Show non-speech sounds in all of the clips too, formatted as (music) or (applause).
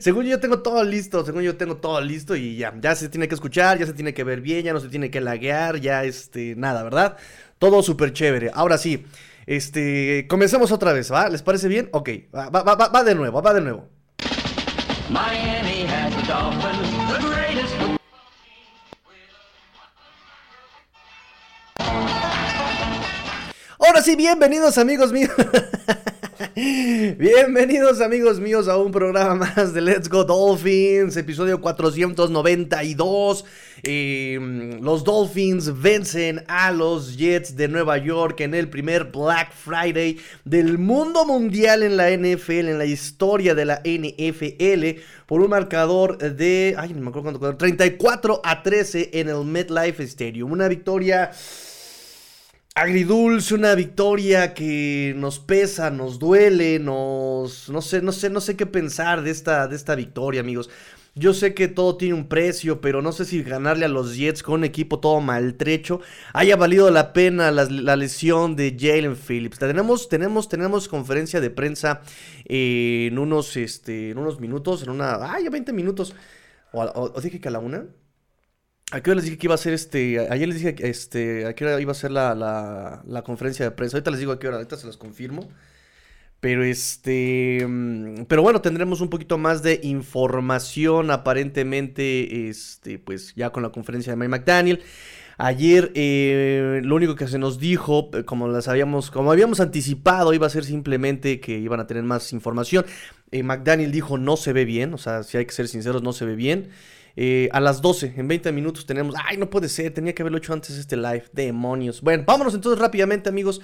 Según yo tengo todo listo, según yo tengo todo listo y ya, ya se tiene que escuchar, ya se tiene que ver bien, ya no se tiene que laguear, ya este, nada, ¿verdad? Todo súper chévere. Ahora sí, este, comencemos otra vez, ¿va? ¿Les parece bien? Ok, va, va, va, va de nuevo, va de nuevo. Ahora sí, bienvenidos amigos míos. (laughs) Bienvenidos amigos míos a un programa más de Let's Go Dolphins, episodio 492. Mm, los Dolphins vencen a los Jets de Nueva York en el primer Black Friday del mundo mundial en la NFL, en la historia de la NFL, por un marcador de, ay, no me acuerdo cuánto, 34 a 13 en el MetLife Stadium. Una victoria agridulce, una victoria que nos pesa, nos duele, nos no sé, no sé, no sé qué pensar de esta de esta victoria, amigos. Yo sé que todo tiene un precio, pero no sé si ganarle a los Jets con un equipo todo maltrecho haya valido la pena la, lesión de Jalen Phillips. Tenemos, tenemos, tenemos conferencia de prensa en unos, este, en unos minutos, en una, ay, 20 minutos. O, o dije que a la una. ¿A qué hora les dije que iba a ser este? Ayer les dije este, a qué hora iba a ser la, la, conferencia de prensa. Ahorita les digo a qué hora, ahorita se los confirmo. Pero este. Mm, pero bueno, tendremos un poquito más de información. Aparentemente. Este. Pues ya con la conferencia de Mike McDaniel. Ayer eh, lo único que se nos dijo, eh, como las habíamos, como habíamos anticipado, iba a ser simplemente que iban a tener más información. Eh, McDaniel dijo no se ve bien, o sea, si hay que ser sinceros, no se ve bien. Eh, a las 12, en 20 minutos tenemos. Ay, no puede ser, tenía que haberlo hecho antes este live. Demonios. Bueno, vámonos entonces rápidamente, amigos.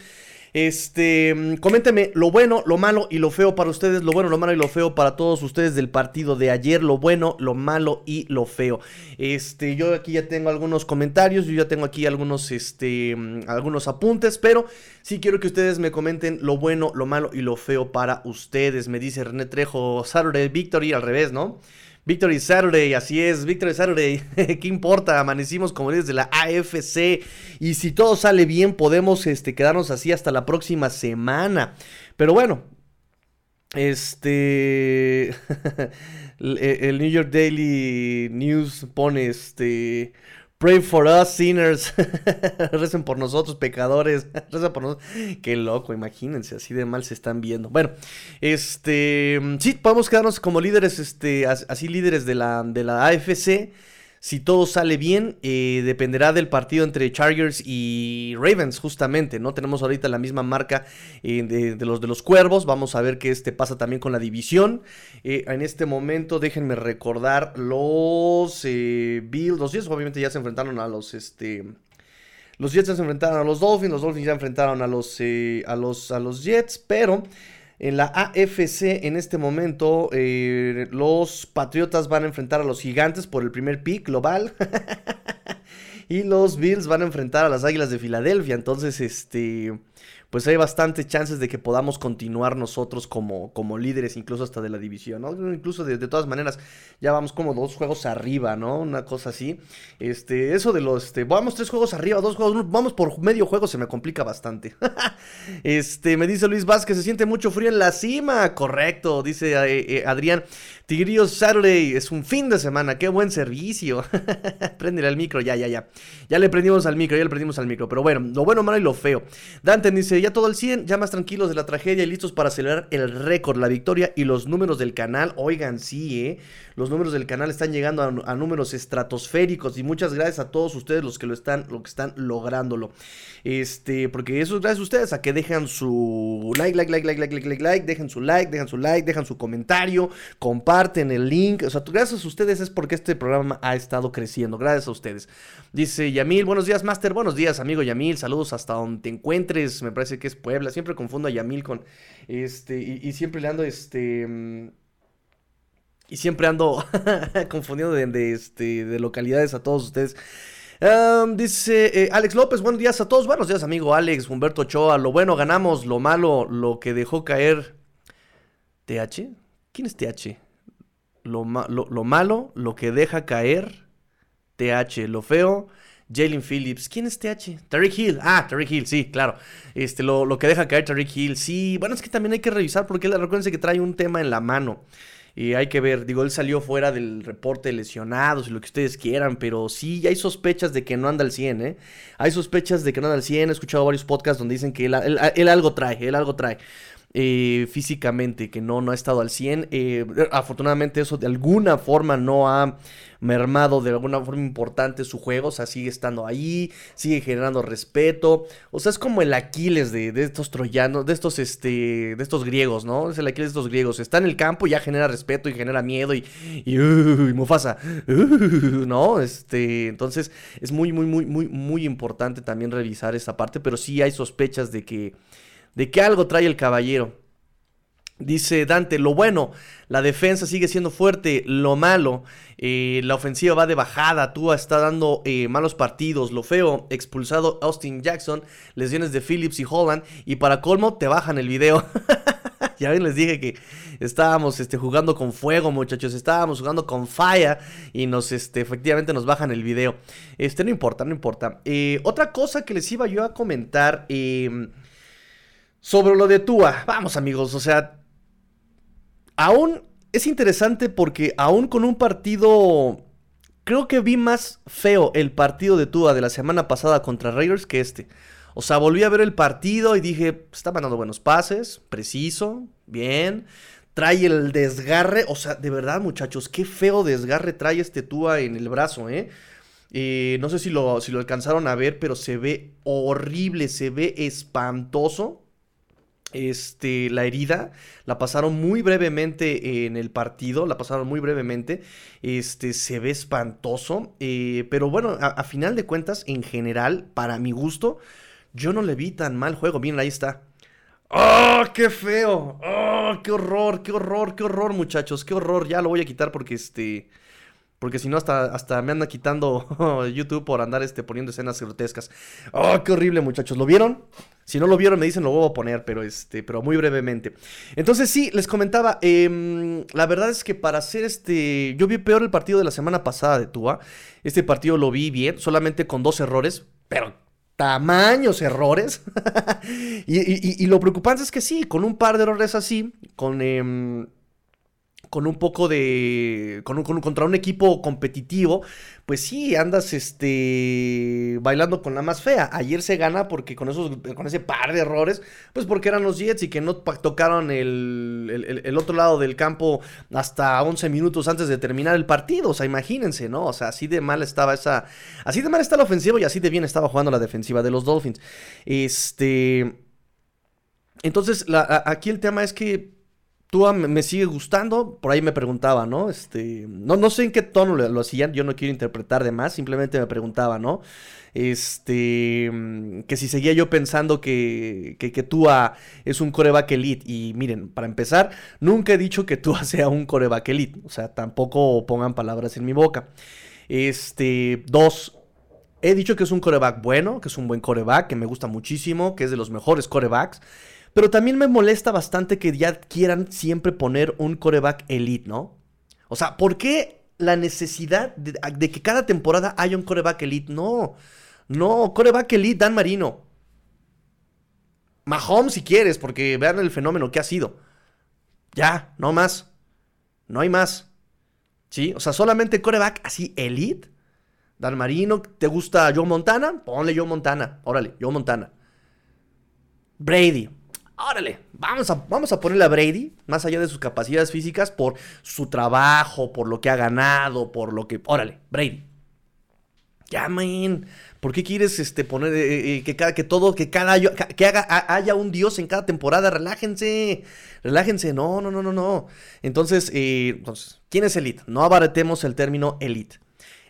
Este, mm, coménteme lo bueno, lo malo y lo feo para ustedes, lo bueno, lo malo y lo feo para todos ustedes del partido de ayer, lo bueno, lo malo y lo feo. Este, yo aquí ya tengo algunos comentarios, yo ya tengo aquí algunos, este, mm, algunos apuntes, pero sí quiero que ustedes me comenten lo bueno, lo malo y lo feo para ustedes. Me dice René Trejo, Saturday Victory, al revés, ¿no? Victory Saturday, así es, Victory Saturday, (laughs) ¿qué importa? Amanecimos como desde la AFC y si todo sale bien podemos este, quedarnos así hasta la próxima semana. Pero bueno, este... (laughs) el New York Daily News pone este... Pray for us, sinners. (laughs) Recen por nosotros, pecadores. (laughs) Recen por nosotros. Qué loco, imagínense, así de mal se están viendo. Bueno, este. Sí, podemos quedarnos como líderes, este, así líderes de la, de la AFC. Si todo sale bien, eh, dependerá del partido entre Chargers y Ravens, justamente, ¿no? Tenemos ahorita la misma marca eh, de, los de los cuervos. Vamos a ver qué este pasa también con la división. Eh, en este momento, déjenme recordar los Bills. Los Jets, obviamente, ya se enfrentaron a los este. Los Jets se enfrentaron a los Dolphins, los Dolphins ya enfrentaron a los, a los, a los Jets, pero en la AFC en este momento eh, los Patriotas van a enfrentar a los Gigantes por el primer pick global. (laughs) y los Bills van a enfrentar a las Águilas de Filadelfia. Entonces, este pues hay bastantes chances de que podamos continuar nosotros como, como líderes, incluso hasta de la división, ¿no? Incluso de, todas maneras, ya vamos como dos juegos arriba, ¿no? Una cosa así. Este, eso de los, este, vamos tres juegos arriba, dos juegos, vamos por medio juego, se me complica bastante. (laughs) este, me dice Luis Vázquez, se siente mucho frío en la cima, correcto, dice eh, eh, Adrián. Tigrillos Saturday es un fin de semana, qué buen servicio. (laughs) Préndele al micro, ya, ya, ya. Ya le prendimos al micro, ya le prendimos al micro. Pero bueno, lo bueno, malo y lo feo. Dante dice, ya todo el 100, ya más tranquilos de la tragedia y listos para celebrar el récord, la victoria y los números del canal. Oigan, sí, ¿eh? Los números del canal están llegando a, números estratosféricos y muchas gracias a todos ustedes los que lo están, lo que están lográndolo. Este, porque eso es gracias a ustedes a que dejan su like, like, like, like, like, like, like, like, dejen su like, dejan su like, dejan su comentario, comparten el link. O sea, gracias a ustedes es porque este programa ha estado creciendo. Gracias a ustedes. Dice Yamil, buenos días, Master. Buenos días, amigo Yamil. Saludos hasta donde te encuentres. Me parece que es Puebla. Siempre confundo a Yamil con este. Y, y siempre le ando este. Mm, Y siempre ando (laughs) confundiendo de, este, de localidades a todos ustedes. dice eh, Alex López, buenos días a todos. Buenos días, amigo Alex, Humberto Ochoa. Lo bueno ganamos, lo malo, lo que dejó caer. ¿TH? ¿Quién es TH? Lo, lo malo, lo que deja caer. TH. Lo feo, Jalen Phillips. ¿Quién es TH? Tariq Hill. Ah, Tariq Hill, sí, claro. Este, lo, lo que deja caer Tariq Hill. Sí, bueno, es que también hay que revisar porque recuérdense que trae un tema en la mano. Y hay que ver, digo, él salió fuera del reporte lesionados y lo que ustedes quieran, pero sí hay sospechas de que no anda al 100, ¿eh? Hay sospechas de que no anda al 100. He escuchado varios podcasts donde dicen que él, él algo trae, él algo trae. Eh, físicamente, que no, no ha estado al 100. Eh, afortunadamente eso de alguna forma no ha mermado de alguna forma importante su juego, o sea, sigue estando ahí, sigue generando respeto, o sea, es como el Aquiles de, estos troyanos, de estos, este, de estos griegos, ¿no? Es el Aquiles de estos griegos, está en el campo y ya genera respeto y genera miedo y, y, Mufasa, ¿no? Este, entonces es muy, muy, muy, muy, muy importante también revisar esa parte, pero sí hay sospechas de que de que algo trae el caballero. Dice Dante, lo bueno, la defensa sigue siendo fuerte, lo malo, eh, la ofensiva va de bajada, Tua está dando eh, malos partidos, lo feo, expulsado Austin Jackson, lesiones de Phillips y Holland, y para colmo te bajan el video. (laughs) ya ven, les dije que estábamos este, jugando con fuego, muchachos, estábamos jugando con fire y nos, este, efectivamente nos bajan el video. Este, no importa, no importa. Eh, otra cosa que les iba yo a comentar, em, sobre lo de Tua, vamos amigos, o sea, aún es interesante porque aún con un partido, creo que vi más feo el partido de Tua de la semana pasada contra Raiders que este. O sea, volví a ver el partido y dije, está mandando buenos pases, preciso, bien. Trae el desgarre, o sea, de verdad muchachos, qué feo desgarre trae este Tua en el brazo, ¿eh? eh no sé si lo, si lo alcanzaron a ver, pero se ve horrible, se ve espantoso este, la herida, la pasaron muy brevemente en el partido, la pasaron muy brevemente, este, se ve espantoso, eh, pero bueno, a, final de cuentas, en general, para mi gusto, yo no le vi tan mal juego, miren, ahí está. ¡Oh, qué feo! ¡Oh, qué horror, qué horror, qué horror, muchachos! ¡Qué horror! Ya lo voy a quitar porque este... Porque si no, hasta, hasta me anda quitando (laughs) YouTube por andar este, poniendo escenas grotescas. ¡Oh, qué horrible, muchachos! ¿Lo vieron? Si no lo vieron, me dicen, lo voy a poner, pero, este, pero muy brevemente. Entonces, sí, les comentaba, em, la verdad es que para hacer este... Yo vi peor el partido de la semana pasada de Tua. Este partido lo vi bien, solamente con dos errores, pero tamaños errores. (laughs) y, lo preocupante es que sí, con un par de errores así, con... Em, con un poco de. Con contra un equipo competitivo, pues sí, andas este. bailando con la más fea. Ayer se gana porque con esos. con ese par de errores. Pues porque eran los Jets y que no tocaron el, el, otro lado del campo hasta 11 minutos antes de terminar el partido. O sea, imagínense, ¿no? O sea, así de mal estaba esa. Así de mal está la ofensiva y así de bien estaba jugando la defensiva de los Dolphins. Este. Entonces, aquí el tema es que Tua me sigue gustando, por ahí me preguntaba, ¿no? Este, no, no sé en qué tono lo, hacían, yo no quiero interpretar de más, simplemente me preguntaba, ¿no? Este, que si seguía yo pensando que, que, que Tua es un coreback elite. Y miren, para empezar, nunca he dicho que Tua (laughs) sea un coreback elite, o sea, tampoco pongan palabras en mi boca. Este, dos, he dicho que es un coreback bueno, que es un buen coreback, que me gusta muchísimo, que es de los mejores corebacks. Pero también me molesta bastante que ya quieran siempre poner un coreback elite, ¿no? O sea, ¿por qué la necesidad de, que cada temporada haya un coreback elite? No, no, coreback elite Dan Marino. Mahomes si quieres, porque vean el fenómeno que ha sido. Ya, no más. No hay más. ¿Sí? O sea, solamente coreback así elite. Dan Marino, ¿te gusta Joe Montana? Ponle Joe Montana. Órale, Joe Montana. Brady órale, vamos a, vamos a ponerle a Brady, más allá de sus capacidades físicas, por su trabajo, por lo que ha ganado, por lo que... Órale, Brady. Ya, man. ¿Por qué quieres este, poner eh, eh, eh, que, cada, que todo, que cada que haga, haya un dios en cada temporada? Relájense, relájense. No, no, no, no, no. Entonces, entonces ¿quién es elite? No abaratemos el término elite.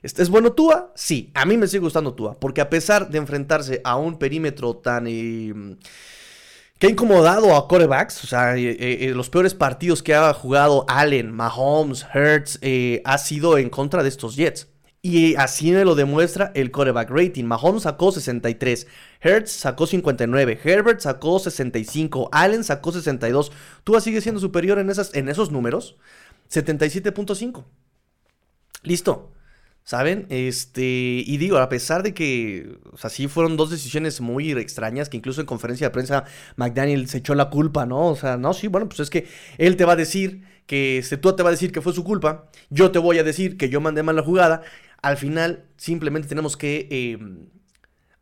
¿Es bueno Tua? Sí, a mí me sigue gustando Tua, porque a pesar de enfrentarse a un perímetro tan que ha incomodado a corebacks. O sea, eh, eh, los peores partidos que ha jugado Allen, Mahomes, Hertz, ha sido en contra de estos Jets. Y así me lo demuestra el coreback rating. Mahomes sacó 63, Hertz sacó 59, Herbert sacó 65, Allen sacó 62. Tú sigue siendo superior en, esas, en esos números. 77.5. Listo. ¿Saben? Este, y digo, a pesar de que, o sea, sí fueron dos decisiones muy extrañas, que incluso en conferencia de prensa McDaniel se echó la culpa, ¿no? O sea, no, sí, bueno, pues es que él te va a decir que, este, tú te va a decir que fue su culpa, yo te voy a decir que yo mandé mal la jugada, al final simplemente tenemos que, em,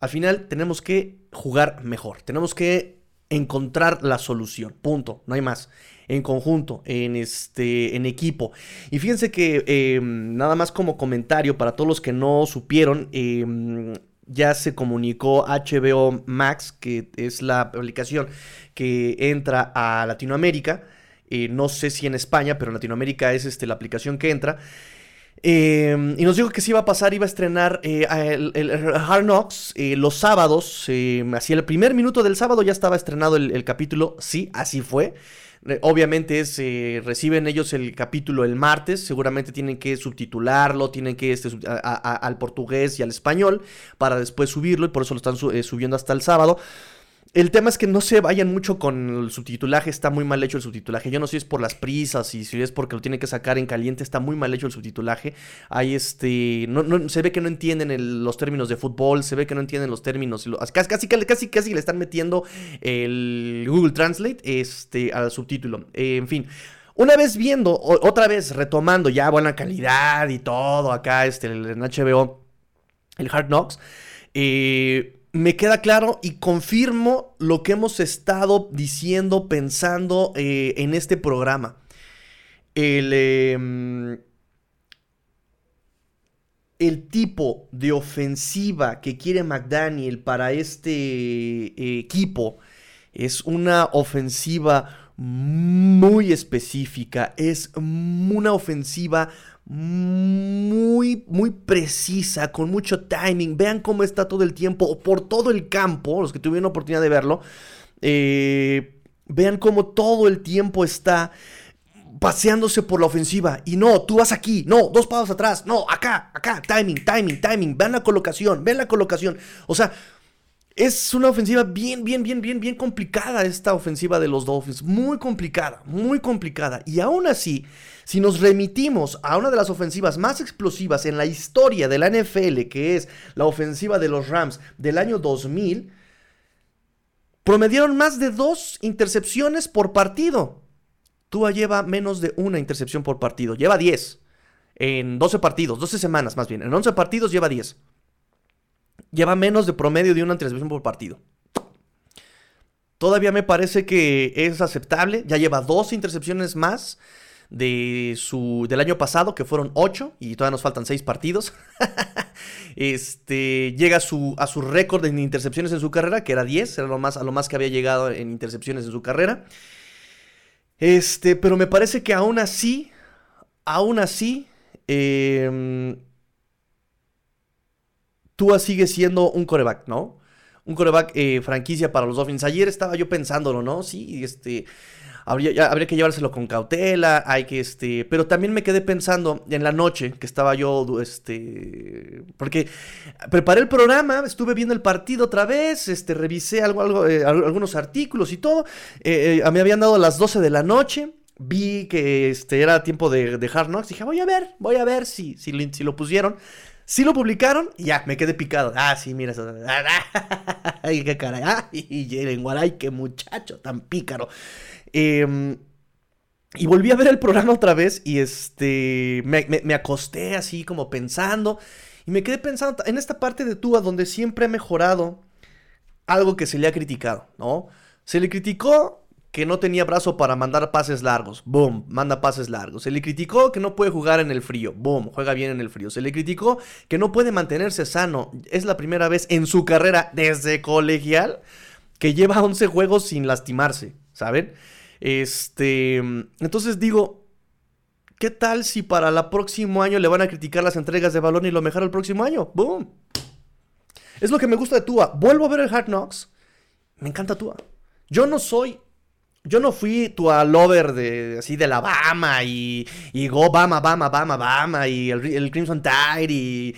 al final tenemos que jugar mejor, tenemos que encontrar la solución, punto, no hay más en conjunto, en, este, en equipo. Y fíjense que em, nada más como comentario para todos los que no supieron, em, ya se comunicó HBO Max, que es la aplicación que entra a Latinoamérica. Eh, no sé si en España, pero en Latinoamérica es este, la aplicación que entra. Em, y nos dijo que se iba a pasar, iba a estrenar eh, el, Hard Knocks eh, los sábados. hacia el primer minuto del sábado ya estaba estrenado el capítulo. Sí, así fue. Obviamente es, eh, reciben ellos el capítulo el martes, seguramente tienen que subtitularlo, tienen que este, al portugués y al español para después subirlo y por eso lo están eh, subiendo hasta el sábado. El tema es que no se vayan mucho con el subtitulaje, está muy mal hecho el subtitulaje. Yo no sé si es por las prisas y si es porque lo tiene que sacar en caliente, está muy mal hecho el subtitulaje. Hay este. Se ve que no entienden los términos de fútbol, se ve que no entienden los términos. Casi, casi, casi, casi le están metiendo el Google Translate este, al subtítulo. Eh, en fin. Una vez viendo, otra vez retomando ya buena calidad y todo acá, este, en HBO, el Hard Knocks. Eh me queda claro y confirmo lo que hemos estado diciendo, pensando eh, en este programa. El, em, el, tipo de ofensiva que quiere McDaniel para este eh, equipo es una ofensiva muy específica, es una ofensiva muy, muy precisa, con mucho timing. Vean cómo está todo el tiempo, por todo el campo, los que tuvieron oportunidad de verlo. Eh, vean cómo todo el tiempo está paseándose por la ofensiva. Y no, tú vas aquí, no, dos pasos atrás, no, acá, acá, timing, timing, timing. Vean la colocación, vean la colocación. O sea, es una ofensiva bien, bien, bien, bien, bien complicada esta ofensiva de los Dolphins. Muy complicada, muy complicada. Y aún así, si nos remitimos a una de las ofensivas más explosivas en la historia de la NFL, que es la ofensiva de los Rams del año 2000, promediaron más de dos intercepciones por partido. Tua lleva menos de una intercepción por partido, lleva 10 en 12 partidos, 12 semanas más bien, en 11 partidos lleva 10. Lleva menos de promedio de una intercepción por partido. Todavía me parece que es aceptable, ya lleva dos intercepciones más de su, del año pasado, que fueron 8, y todavía nos faltan 6 partidos. (laughs) este, llega a su, a su récord en intercepciones en su carrera, que era 10, era lo más, a lo más que había llegado en intercepciones en su carrera. Este, pero me parece que aún así, aún así, eh, Tua sigue siendo un coreback, ¿no? Un coreback eh, franquicia para los Dolphins. Ayer estaba yo pensándolo, ¿no? Sí, este habría, que llevárselo con cautela, hay que, este, pero también me quedé pensando en la noche que estaba yo, este, porque preparé el programa, estuve viendo el partido otra vez, este, revisé algo, algo, eh, algunos artículos y todo, eh, eh, me habían dado las 12 de la noche, vi que este, era tiempo de, de Hard Knocks, dije, voy a ver, voy a ver si, si, lo pusieron. Si lo publicaron y ya, me quedé picado. Ah, sí, mira eso. (laughs) Ay, qué cara. Ay, Jalen qué muchacho tan pícaro. Em, y volví a ver el programa otra vez y este me, acosté así como pensando y me quedé pensando en esta parte de Tua donde siempre ha mejorado algo que se le ha criticado, ¿no? Se le criticó que no tenía brazo para mandar pases largos, boom, manda pases largos. Se le criticó que no puede jugar en el frío, boom, juega bien en el frío. Se le criticó que no puede mantenerse sano. Es la primera vez en su carrera desde colegial que lleva 11 juegos sin lastimarse, ¿saben? Este, entonces digo, ¿qué tal si para el próximo año le van a criticar las entregas de balón y lo mejor el próximo año? ¡Boom! Es lo que me gusta de Tua. Vuelvo a ver el Hard Knocks. Me encanta Tua. Yo no soy yo no fui tu lover de así de la Bama y, y Go Bama, Bama, Bama, Bama y el, Crimson Tide y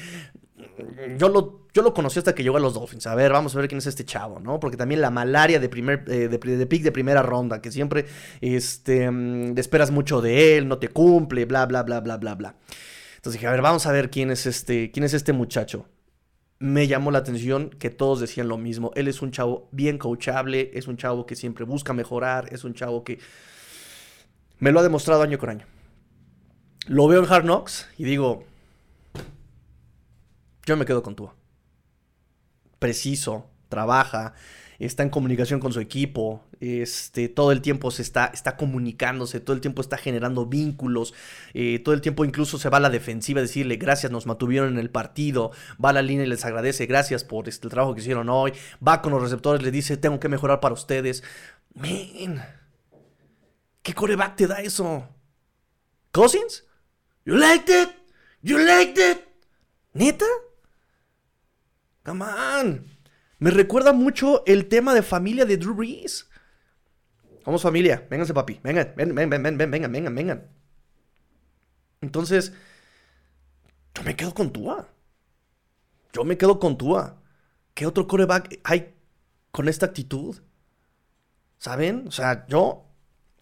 yo lo, yo lo conocí hasta que llegó a los Dolphins. A ver, vamos a ver quién es este chavo, ¿no? Porque también la malaria de primer eh, de, pick de primera ronda, que siempre este, mm, esperas mucho de él, no te cumple, bla, bla, bla, bla, bla, bla. Entonces dije, a ver, vamos a ver quién es este, quién es este muchacho me llamó la atención que todos decían lo mismo. Él es un chavo bien coachable, es un chavo que siempre busca mejorar, es un chavo que me lo ha demostrado año con año. Lo veo en Hard Knocks y digo, yo me quedo con tú. Preciso, trabaja, está en comunicación con su equipo, este, todo el tiempo se está, está comunicándose, todo el tiempo está generando vínculos, eh, todo el tiempo incluso se va a la defensiva a decirle gracias, nos mantuvieron en el partido, va a la línea y les agradece, gracias por este, el trabajo que hicieron hoy, va con los receptores, le dice tengo que mejorar para ustedes. Man, ¿qué coreback te da eso? ¿Cousins? ¿You liked it? ¿You liked it? ¿Neta? Come on. Me recuerda mucho el tema de familia de Drew Brees. Vamos familia, vénganse papi, vengan, ven, ven, ven, ven, vengan, vengan, vengan. Entonces, yo me quedo con Tua. Yo me quedo con Tua. ¿Qué otro coreback hay con esta actitud? ¿Saben? O sea, yo,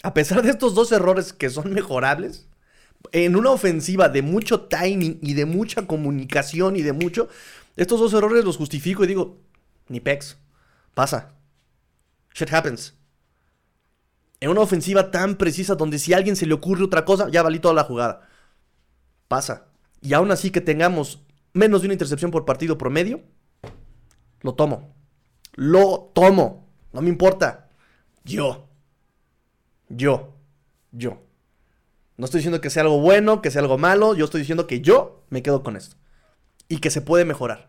a pesar de estos dos errores que son mejorables, en una ofensiva de mucho timing y de mucha comunicación y de mucho, estos dos errores los justifico y digo, ni pex. Pasa. Shit happens. En una ofensiva tan precisa donde si a alguien se le ocurre otra cosa, ya valí toda la jugada. Pasa. Y aún así que tengamos menos de una intercepción por partido promedio, lo tomo. Lo tomo. No me importa. Yo. Yo. Yo. No estoy diciendo que sea algo bueno, que sea algo malo. Yo estoy diciendo que yo me quedo con esto. Y que se puede mejorar.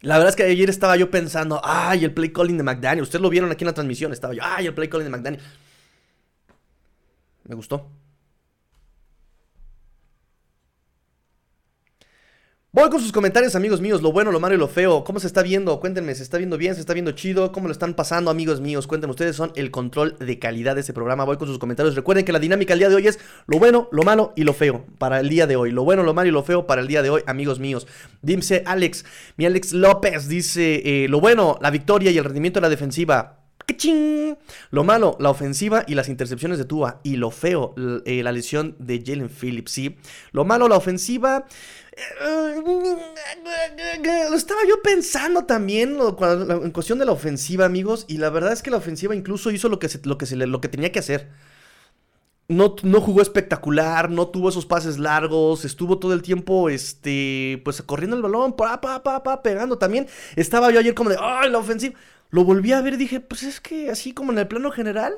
La verdad es que ayer estaba yo pensando, ay, el play calling de McDaniel. Ustedes lo vieron aquí en la transmisión. Estaba yo, ay, el play calling de McDaniel. Me gustó. Voy con sus comentarios, amigos míos, lo bueno, lo malo y lo feo. ¿Cómo se está viendo? Cuéntenme, ¿se está viendo bien? ¿Se está viendo chido? ¿Cómo lo están pasando, amigos míos? Cuéntenme, ustedes son el control de calidad de este programa. Voy con sus comentarios. Recuerden que la dinámica el día de hoy es lo bueno, lo malo y lo feo para el día de hoy. Lo bueno, lo malo y lo feo para el día de hoy, amigos míos. Dice Alex, mi Alex López dice, eh, lo bueno, la victoria y el rendimiento de la defensiva. Lo malo, la ofensiva y las intercepciones de Tua. Y lo feo, eh, la lesión de Jalen Phillips, ¿sí? Lo malo, la ofensiva. Eh, lo estaba yo pensando también en cuestión de la ofensiva, amigos. Y la verdad es que la ofensiva incluso hizo lo que, que, lo que tenía que hacer. No, no, jugó espectacular, no tuvo esos pases largos, estuvo todo el tiempo, este, pues corriendo el balón, pa, pa, pa, pa, pegando también. Estaba yo ayer como de, ¡ay, la ofensiva! Lo volví a ver y dije, pues es que así como en el plano general,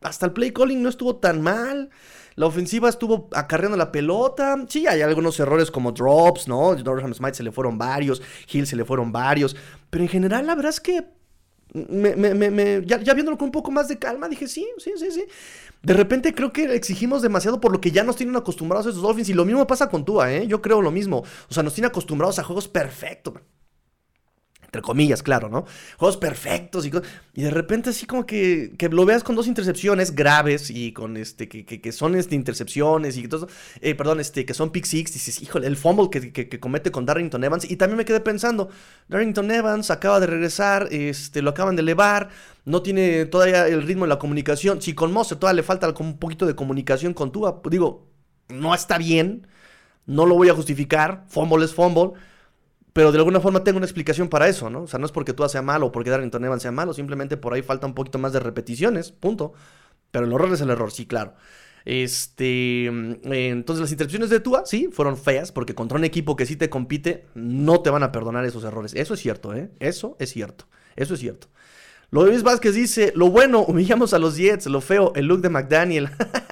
hasta el play calling no estuvo tan mal. La ofensiva estuvo acarreando la pelota. Sí, hay algunos errores como drops, ¿no? Durham Smite se le fueron varios, Hill se le fueron varios. Pero en general, la verdad es que ya, ya, viéndolo con un poco más de calma, dije, sí, sí, sí, sí. De repente creo que exigimos demasiado por lo que ya nos tienen acostumbrados a esos Dolphins. Y lo mismo pasa con Tua, ¿eh? Yo creo lo mismo. O sea, nos tienen acostumbrados a juegos perfectos entre comillas, claro, ¿no? Juegos perfectos y, y de repente así como que, que, lo veas con dos intercepciones graves y con este, que, que, son este, intercepciones y todo, eh, perdón, este, que son pick six, dices, híjole, el fumble que, comete con Darrington Evans y también me quedé pensando, Darrington Evans acaba de regresar, este, lo acaban de elevar, no tiene todavía el ritmo de la comunicación, si con Moser todavía le falta un poquito de comunicación con Tua, digo, no está bien, no lo voy a justificar, fumble es fumble, pero de alguna forma tengo una explicación para eso, ¿no? O sea, no es porque tú sea malo o porque Darrington Evans sea malo, simplemente por ahí falta un poquito más de repeticiones, punto. Pero el error es el error, sí, claro. Este, mm, entonces las intercepciones de Tua, sí, fueron feas, porque contra un equipo que sí te compite, no te van a perdonar esos errores. Eso es cierto, ¿eh? Eso es cierto. Eso es cierto. Luis Vázquez dice, lo bueno, humillamos a los Jets, lo feo, el look de McDaniel. (laughs)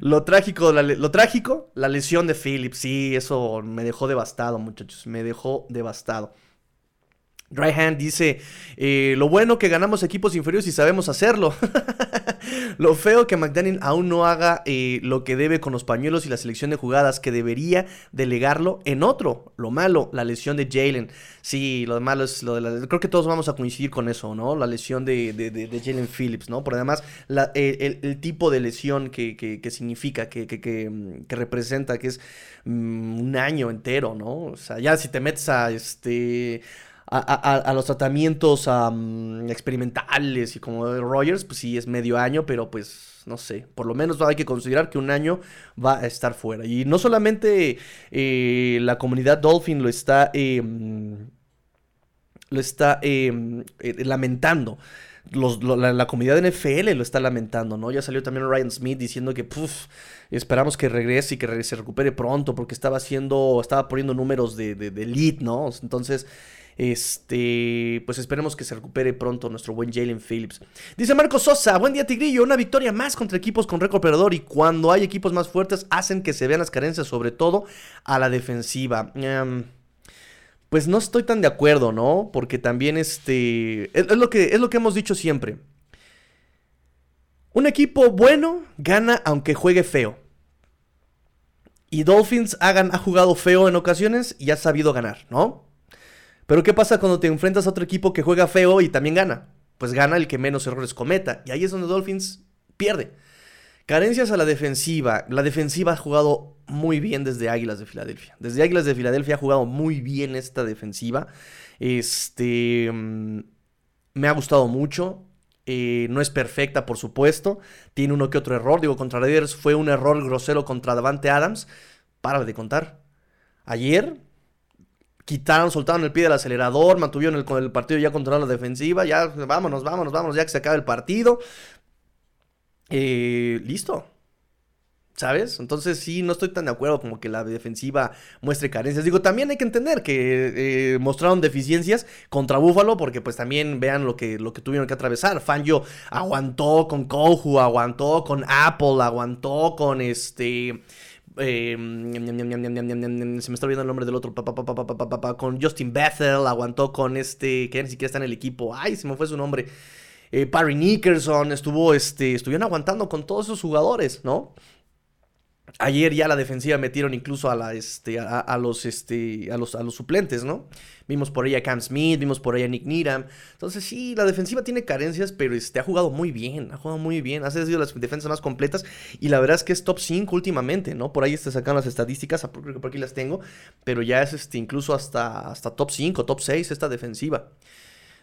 Lo trágico, la, lo trágico, la lesión de Phillips. Sí, eso me dejó devastado, muchachos. Me dejó devastado. Dryhand dice, eh, lo bueno que ganamos equipos inferiores y sabemos hacerlo. (laughs) lo feo que McDaniel aún no haga eh, lo que debe con los pañuelos y la selección de jugadas, que debería delegarlo en otro. Lo malo, la lesión de Jalen. Sí, lo malo es lo de la... Creo que todos vamos a coincidir con eso, ¿no? La lesión de, de, Jalen Phillips, ¿no? Por además, el, tipo de lesión que, que, significa, que, que, representa, que es mm, un año entero, ¿no? O sea, ya si te metes a este a, los tratamientos experimentales y como de Rogers, pues sí es medio año, pero pues no sé, por lo menos hay que considerar que un año va a estar fuera. Y no solamente eh, la comunidad Dolphin lo está, em, lo está em, eh, lamentando. la, comunidad de NFL lo está lamentando, ¿no? Ya salió también Ryan Smith diciendo que esperamos que regrese y que se recupere pronto porque estaba haciendo, estaba poniendo números de, de, de lead, ¿no? Entonces, este, pues esperemos que se recupere pronto nuestro buen Jalen Phillips. Dice Marco Sosa, buen día Tigrillo, una victoria más contra equipos con récord y cuando hay equipos más fuertes hacen que se vean las carencias, sobre todo a la defensiva. Em, pues no estoy tan de acuerdo, ¿no? Porque también este, es, lo que, es lo que hemos dicho siempre. Un equipo bueno gana aunque juegue feo. Y Dolphins hagan, ha jugado feo en ocasiones y ha sabido ganar, ¿no? Pero ¿qué pasa cuando te enfrentas a otro equipo que juega feo y también gana? Pues gana el que menos errores cometa. Y ahí es donde Dolphins pierde. Carencias a la defensiva. La defensiva ha jugado muy bien desde Águilas de Filadelfia. Desde Águilas de Filadelfia ha jugado muy bien esta defensiva. Este. Mm, me ha gustado mucho. Eh, no es perfecta, por supuesto. Tiene uno que otro error. Digo, contra Raiders fue un error grosero contra Davante Adams. Para de contar. Ayer quitaron, soltaron el pie del acelerador, mantuvieron el, el partido ya controlado la defensiva, ya vámonos, vámonos, vámonos, ya que se acaba el partido. Eh, listo. ¿Sabes? Entonces sí, no estoy tan de acuerdo como que la defensiva muestre carencias. Digo, también hay que entender que eh, mostraron deficiencias contra Búfalo porque pues también vean lo que, lo que tuvieron que atravesar. Fangio aguantó con Kohu, aguantó con Apple, aguantó con este... Eh, se me está olvidando el nombre del otro. con Justin Bethel, aguantó con este, que ni siquiera está en el equipo. Ay, se me fue su nombre. Eh, Parry Nickerson, estuvo, este, estuvieron aguantando con todos esos jugadores, ¿no? Ayer ya la defensiva metieron incluso a, la, este, a, los, este, a, los, a los suplentes, ¿no? Vimos por ahí a Cam Smith, vimos por ahí a Nick Needham. Entonces sí, la defensiva tiene carencias, pero este, ha jugado muy bien, ha jugado muy bien. Ha sido las defensas más completas y la verdad es que es top 5 últimamente, ¿no? Por ahí te sacan las estadísticas, creo que por aquí las tengo, pero ya es este, incluso hasta, top 5, top 6 esta defensiva.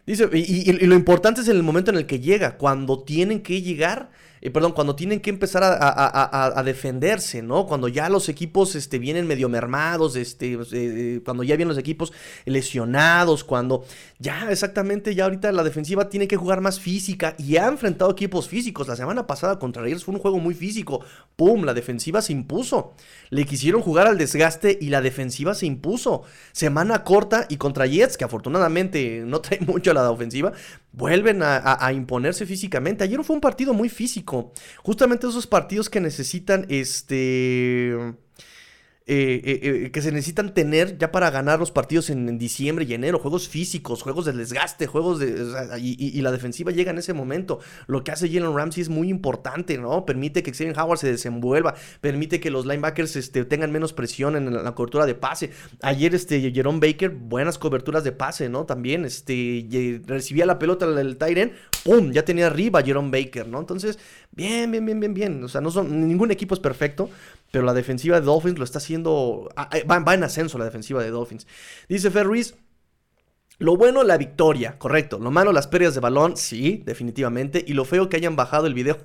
Dice, y, lo importante es en el momento en el que llega, cuando tienen que llegar eh, perdón, cuando tienen que empezar a, defenderse, ¿no? Cuando ya los equipos este, vienen medio mermados, este, eh, eh, cuando ya vienen los equipos lesionados, cuando ya exactamente, ya ahorita la defensiva tiene que jugar más física y ha enfrentado equipos físicos. La semana pasada contra Raiders fue un juego muy físico. ¡Pum! La defensiva se impuso. Le quisieron jugar al desgaste y la defensiva se impuso. Semana corta y contra Jets, que afortunadamente no trae (laughs) mucho a la ofensiva, vuelven a, imponerse físicamente. Ayer fue un partido muy físico. Justamente esos partidos que necesitan este eh, eh, eh, que se necesitan tener ya para ganar los partidos en, diciembre y enero. Juegos físicos, juegos de desgaste, juegos de. y, la defensiva llega en ese momento. Lo que hace Jalen Ramsey es muy importante, ¿no? Permite que Xavier Howard se desenvuelva, permite que los linebackers este, tengan menos presión en la, cobertura de pase. Ayer, este, Jerome Baker, buenas coberturas de pase, ¿no? También, este, recibía la pelota del Tyren, ¡pum! Ya tenía arriba Jerome Baker, ¿no? Entonces, bien, bien, bien, bien, bien. O sea, no son, ningún equipo es perfecto, pero la defensiva de Dolphins lo está haciendo. Ah, eh, va, en ascenso la defensiva de Dolphins. Dice Ferris. Lo bueno, la victoria, correcto. Lo malo, las pérdidas de balón, sí, definitivamente. Y lo feo que hayan bajado el video.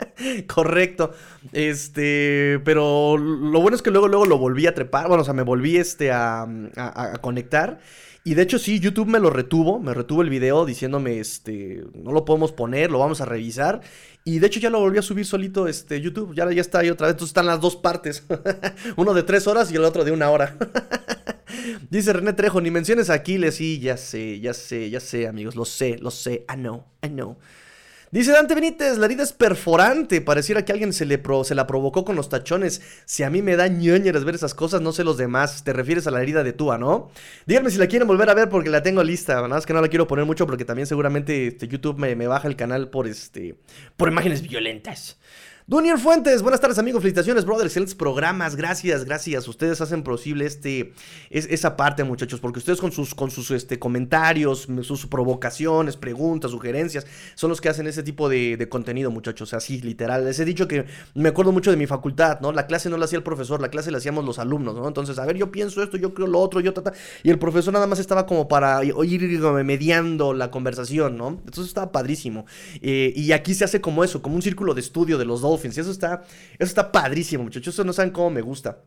(laughs) correcto. Este, pero lo bueno es que luego, luego lo volví a trepar. Bueno, o sea, me volví este a, a conectar. Y de hecho sí, YouTube me lo retuvo, me retuvo el video diciéndome, este, no lo podemos poner, lo vamos a revisar. Y de hecho ya lo volví a subir solito, este, YouTube, ya, ya está ahí otra vez, entonces están las dos partes. (laughs) Uno de tres horas y el otro de una hora. (laughs) Dice René Trejo, ni menciones a Aquiles, sí, ya sé, ya sé, ya sé, amigos, lo sé, lo sé, I know, I know. Dice Dante Benítez, la herida es perforante. Pareciera que alguien se, le se la provocó con los tachones. Si a mí me da ñoñeras ver esas cosas, no sé los demás. Te refieres a la herida de Tua, ¿no? Díganme si la quieren volver a ver porque la tengo lista. Nada más que no la quiero poner mucho porque también seguramente este, YouTube me, me baja el canal por, este, por imágenes violentas. Dunier Fuentes, buenas tardes amigos, felicitaciones, brother, excelentes programas, gracias, gracias. Ustedes hacen posible este, es, esa parte, muchachos, porque ustedes con sus, con sus este, comentarios, sus provocaciones, preguntas, sugerencias, son los que hacen ese tipo de, contenido, muchachos, así, literal. Les he dicho que me acuerdo mucho de mi facultad, ¿no? La clase no la hacía el profesor, la clase la hacíamos los alumnos, ¿no? Entonces, a ver, yo pienso esto, yo creo lo otro, yo tata, y el profesor nada más estaba como para ir mediando la conversación, ¿no? Entonces estaba padrísimo. Eh, y aquí se hace como eso, como un círculo de estudio de los dos y eso está, eso está padrísimo, muchachos. Eso no saben cómo me gusta.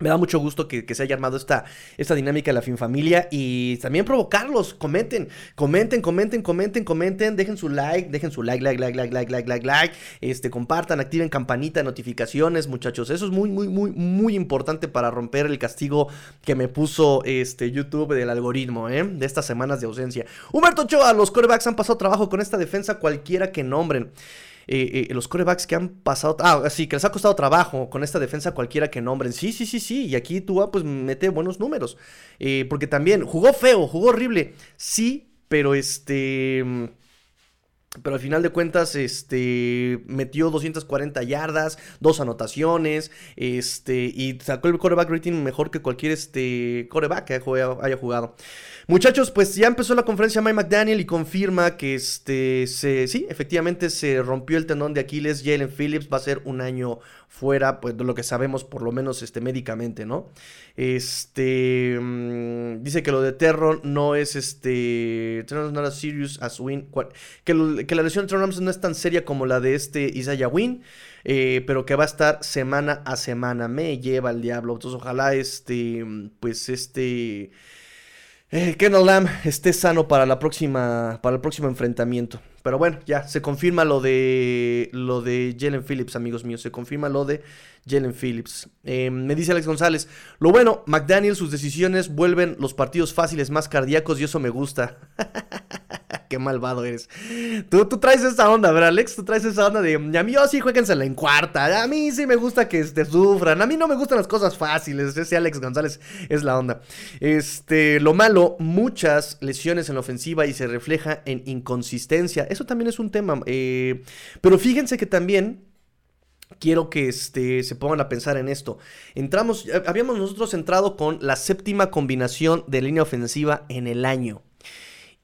Me da mucho gusto que, se haya armado esta, esta dinámica de la FinFamilia y también provocarlos. Comenten, comenten, comenten, comenten, comenten. Dejen su like, dejen su like, like, like, like, like, like, like, like. Este, compartan, activen campanita de notificaciones, muchachos. Eso es muy, muy, muy, muy importante para romper el castigo que me puso este, YouTube del algoritmo, ¿eh? De estas semanas de ausencia. Humberto Ochoa, los corebacks han pasado trabajo con esta defensa cualquiera que nombren. Eh, eh, los corebacks que han pasado, ah, sí, que les ha costado trabajo con esta defensa cualquiera que nombren. Sí, sí, sí, sí, y aquí Tua pues mete buenos números. Eh, porque también jugó feo, jugó horrible, sí, pero este... Pero al final de cuentas, este, metió 240 yardas, dos anotaciones, este, y sacó el coreback rating mejor que cualquier, este, coreback que haya jugado. Muchachos, pues ya empezó la conferencia Mike McDaniel y confirma que este se, sí, efectivamente se rompió el tendón de Aquiles. Jalen Phillips va a ser un año fuera, pues de lo que sabemos, por lo menos este, médicamente, ¿no? Este mm, dice que lo de Terron no es este. not as serious as Win. Que, la lesión de Terron no es tan seria como la de este Isaiah Win. Eh, pero que va a estar semana a semana. Me lleva el diablo. Entonces, ojalá este. Pues este eh, Kendall Lamb esté sano para la próxima para el próximo enfrentamiento. Pero bueno, ya se confirma lo de lo de Jalen Phillips, amigos míos, se confirma lo de Jalen Phillips. Em, me dice Alex González, lo bueno, McDaniel sus decisiones vuelven los partidos fáciles más cardíacos y eso me gusta. (laughs) Qué malvado eres. Tú, tú traes esa onda, ¿verdad, Alex? Tú traes esa onda de. A mí, yo sí, jueguensela en cuarta. A mí sí me gusta que te sufran. A mí no me gustan las cosas fáciles. Ese Alex González es la onda. Este, lo malo, muchas lesiones en la ofensiva y se refleja en inconsistencia. Eso también es un tema. Eh, pero fíjense que también quiero que este, se pongan a pensar en esto. Entramos, eh, habíamos nosotros entrado con la séptima combinación de línea ofensiva en el año.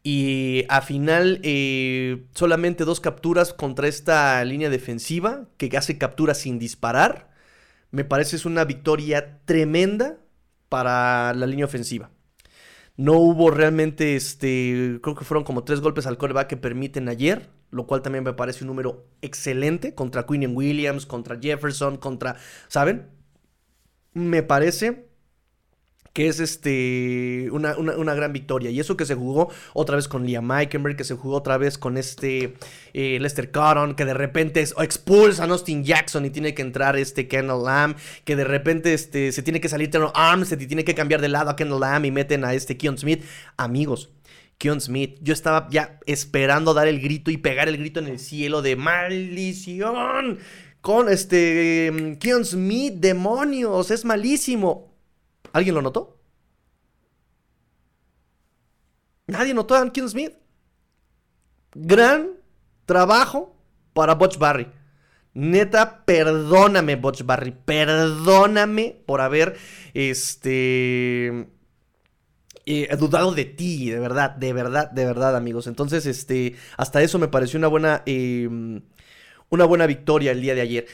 Y a final, eh, solamente dos capturas contra esta línea defensiva, que hace capturas sin disparar. Me parece es una victoria tremenda para la línea ofensiva. No hubo realmente, este, creo que fueron como tres golpes al coreback que permiten ayer, lo cual también me parece un número excelente contra Quinn Williams, contra Jefferson, contra, ¿saben? Me parece que es este una, gran victoria. Y eso que se jugó otra vez con Liam Meikenberg, que se jugó otra vez con este eh, Lester Cotton, que de repente expulsa a Austin Jackson y tiene que entrar este Kendall Lamb, que de repente este, se tiene que salir Terrell Armstead y tiene que cambiar de lado a Kendall Lamb y meten a este Keon Smith. Amigos, Keon Smith. Yo estaba ya esperando dar el grito y pegar el grito en el cielo de maldición. Con este Keon Smith, demonios, es malísimo. ¿Alguien lo notó? Nadie notó a Keon Smith. Gran trabajo para Butch Barry. Neta, perdóname, Butch Barry. Perdóname por haber este. Eh, dudado de ti, de verdad, de verdad, de verdad, amigos. Entonces, este. Hasta eso me pareció una buena. Em, una buena victoria el día de ayer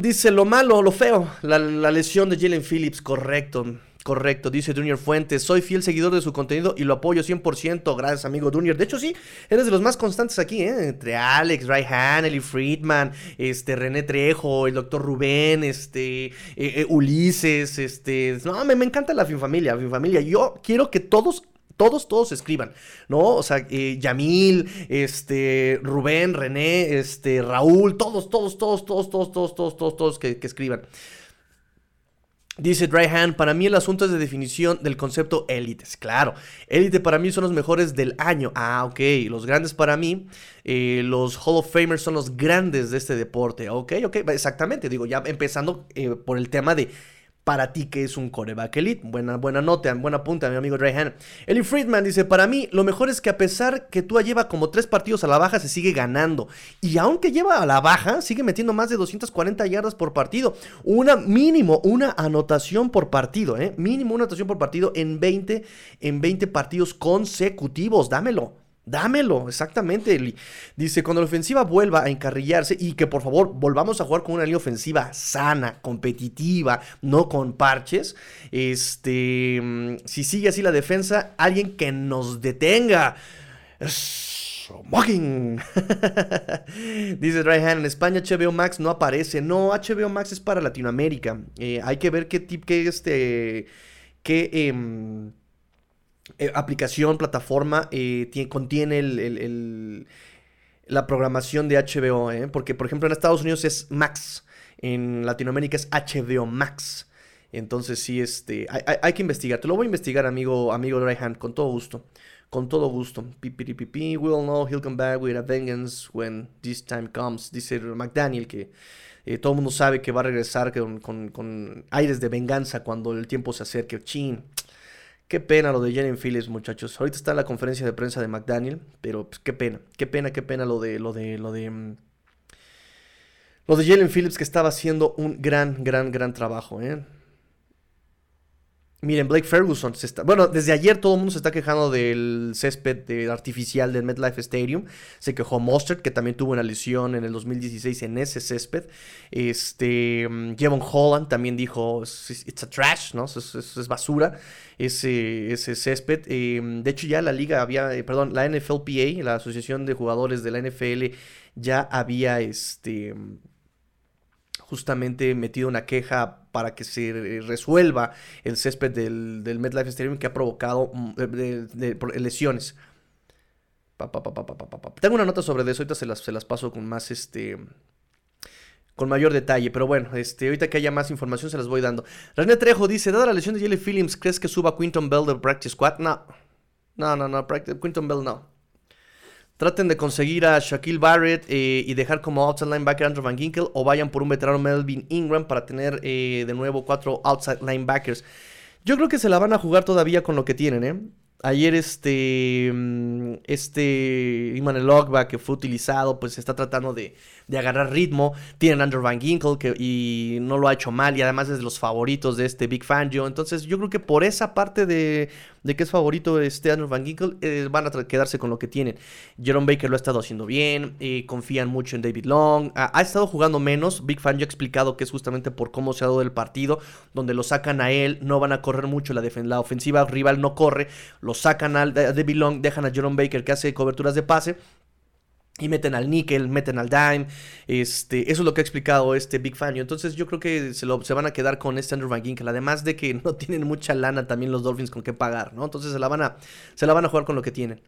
dice lo malo, lo feo, la, lesión de Jalen Phillips, correcto. Correcto, dice Junior Fuentes. Soy fiel seguidor de su contenido y lo apoyo 100%. Gracias, amigo Junior. De hecho, sí, eres de los más constantes aquí, ¿eh? Entre Alex, Ray Hanley, Friedman, este, René Trejo, el doctor Rubén, este, eh, eh, Ulises, este. No, me, me encanta la FinFamilia, FinFamilia. Yo quiero que todos todos, todos escriban, ¿no? O sea, eh, Yamil, este, Rubén, René, este, Raúl, todos, todos, todos, todos, todos, todos, todos, todos, todos que, escriban. Dice Dryhan, para mí el asunto es de definición del concepto élites. Claro, élite para mí son los mejores del año. Ah, ok. Los grandes para mí, eh, los Hall of Famers son los grandes de este deporte. Ok, ok, exactamente. Digo, ya empezando eh, por el tema de para ti que es un coreback elite. Buena, buena nota, buena punta, mi amigo Rayhan. Eli Friedman dice, para mí lo mejor es que a pesar que tú lleva como tres partidos a la baja, se sigue ganando. Y aunque lleva a la baja, sigue metiendo más de 240 yardas por partido. Una mínimo, una anotación por partido, ¿eh? Mínimo una anotación por partido en 20, en 20 partidos consecutivos. Dámelo. Dámelo, exactamente. Dice, cuando la ofensiva vuelva a encarrillarse y que por favor volvamos a jugar con una línea ofensiva sana, competitiva, no con parches. Este, mm, si sigue así la defensa, alguien que nos detenga. Smoking. (laughs) Dice Dryhan, en España HBO Max no aparece. No, HBO Max es para Latinoamérica. Eh, hay que ver qué tipo, qué este, qué... Em, eh, aplicación, plataforma, eh, contiene la programación de HBO, ¿eh? porque por ejemplo en Estados Unidos es Max, en Latinoamérica es HBO Max. Entonces sí, este, hay, que investigar. Te lo voy a investigar, amigo, amigo Dryhand, con todo gusto. Con todo gusto. Pipi, we'll know he'll come back with a vengeance when this time comes. Dice McDaniel que todo el mundo sabe que va a regresar con, con, aires de venganza cuando el tiempo se acerque. Chin. Qué pena lo de Jalen Phillips, muchachos. Ahorita está la conferencia de prensa de McDaniel, pero pues, qué pena, qué pena, qué pena lo de lo de lo de mm, lo de Jalen Phillips que estaba haciendo un gran, gran, gran trabajo, ¿eh? Miren, Blake Ferguson se está. Bueno, desde ayer todo el mundo se está quejando del césped artificial del MetLife Stadium. Se quejó Mostert, que también tuvo una lesión en el 2016 en ese césped. Este. Mm, Jevon Holland también dijo: It's a trash, ¿no? Es, basura ese, ese césped. Em, de hecho, ya la liga había. Eh, perdón, la NFLPA, la Asociación de Jugadores de la NFL, ya había este justamente metido una queja para que se resuelva el césped del, del MetLife Stadium que ha provocado lesiones. Tengo una nota sobre eso, ahorita se las, se las paso con más este con mayor detalle, pero bueno, este, ahorita que haya más información se las voy dando. René Trejo dice, dada la lesión de Jelly Phillips, ¿crees que suba Quinton Bell del Practice Squad? No, no, no, no, Quinton Bell no. Traten de conseguir a Shaquille Barrett eh, y dejar como outside linebacker Andrew Van Ginkel o vayan por un veterano Melvin Ingram para tener eh, de nuevo cuatro outside linebackers. Yo creo que se la van a jugar todavía con lo que tienen, ¿eh? Ayer este, mm, este Iman Ogba que fue utilizado, pues está tratando de, de agarrar ritmo. Tienen Andrew Van Ginkel que, y no lo ha hecho mal y además es de los favoritos de este Big Fangio. Entonces yo creo que por esa parte de, de que es favorito este Andrew Van Ginkel eh, van a quedarse con lo que tienen. Jerome Baker lo ha estado haciendo bien, eh, confían mucho en David Long. Ha, estado jugando menos. Big Fangio ha explicado que es justamente por cómo se ha dado el partido, donde lo sacan a él, no van a correr mucho, la, la ofensiva rival no corre, sacan a David Long, dejan a Jerome Baker que hace coberturas de pase y meten al níquel, meten al dime. Este, eso es lo que ha explicado este Big Fan. Entonces yo creo que se, lo, se van a quedar con este Andrew Van. Además de que (laughs) no tienen mucha lana también los Dolphins con qué pagar, ¿no? Entonces se la van a, se la van a jugar con lo que tienen.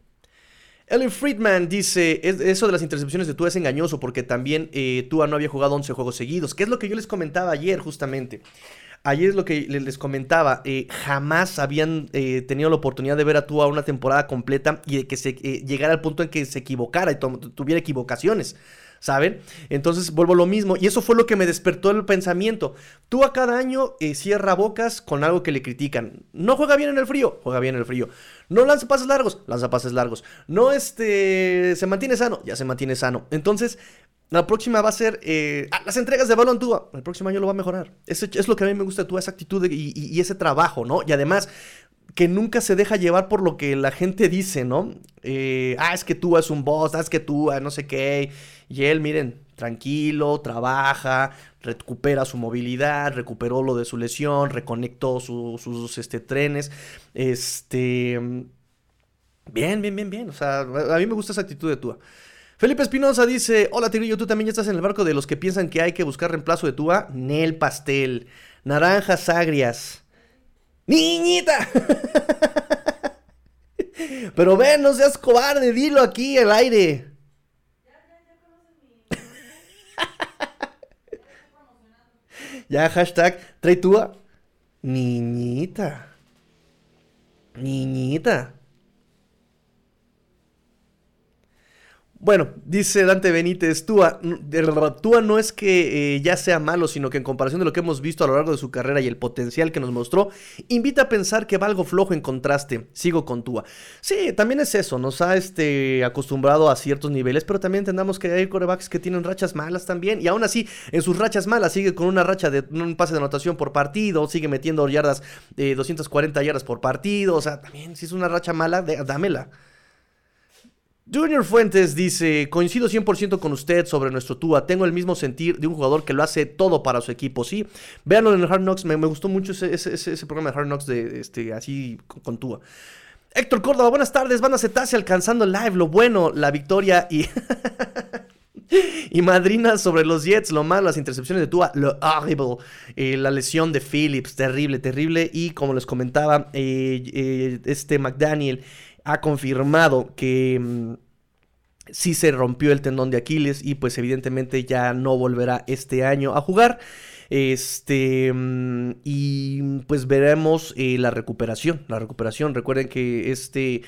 Ellen Friedman dice, eso de las intercepciones de Tua es engañoso porque también eh, Tua no había jugado 11 juegos seguidos, que es lo que yo les comentaba ayer justamente. Ayer es lo que les comentaba, eh, jamás habían eh, tenido la oportunidad de ver a Tua una temporada completa y de que se eh, llegara al punto en que se equivocara y tuviera equivocaciones. ¿Saben? Entonces vuelvo lo mismo. Y eso fue lo que me despertó el pensamiento. Tua cada año cierra bocas con algo que le critican. No juega bien en el frío, juega bien en el frío. No lanza pases largos, lanza pases largos. No este, se mantiene sano, ya se mantiene sano. Entonces la próxima va a ser eh, ah, las entregas de balón Tua. El próximo año lo va a mejorar. Ese, es lo que a mí me gusta de Tua, esa actitud y, ese trabajo, ¿no? Y además, que nunca se deja llevar por lo que la gente dice, ¿no? Eh, ah, es que Tua es un boss, ah, es que Tua no sé qué. Y él, miren, tranquilo, trabaja, recupera su movilidad, recuperó lo de su lesión, reconectó sus este, trenes. Este. Bien, bien, bien, bien. O sea, a mí me gusta esa actitud de Tua. Felipe Espinosa dice: Hola Tigrillo, tú también ya estás en el barco de los que piensan que hay que buscar reemplazo de Tua. Nel pastel, naranjas agrias. ¡Niñita! (laughs) Pero ven, no seas cobarde, dilo aquí al aire. (laughs) Ya, hashtag, trae Tua. Niñita. Niñita. Bueno, dice Dante Benítez, Tua, Tua no es que eh, ya sea malo, sino que en comparación de lo que hemos visto a lo largo de su carrera y el potencial que nos mostró, invita a pensar que va algo flojo en contraste. Sigo con Tua. Sí, también es eso, nos ha este, acostumbrado a ciertos niveles, pero también entendamos que hay corebacks que tienen rachas malas también, y aún así, en sus rachas malas, sigue con una racha de un pase de anotación por partido, sigue metiendo yardas, de 240 yardas por partido, o sea, también si es una racha mala, dámela. Junior Fuentes dice, coincido 100% con usted sobre nuestro Tua, tengo el mismo sentir de un jugador que lo hace todo para su equipo, sí. Véanlo en el Hard Knocks, me, gustó mucho ese, programa de Hard Knocks de, este, así con, Tua. Héctor Córdoba, buenas tardes, van a Cetácea alcanzando live, lo bueno, la victoria y... (laughs) y madrina sobre los Jets, lo malo, las intercepciones de Tua, lo horrible, eh, la lesión de Phillips, terrible, terrible. Y como les comentaba, eh, eh, este McDaniel ha confirmado que mm, sí se rompió el tendón de Aquiles y pues evidentemente ya no volverá este año a jugar. Este, mm, y pues veremos eh, la recuperación, la recuperación. Recuerden que este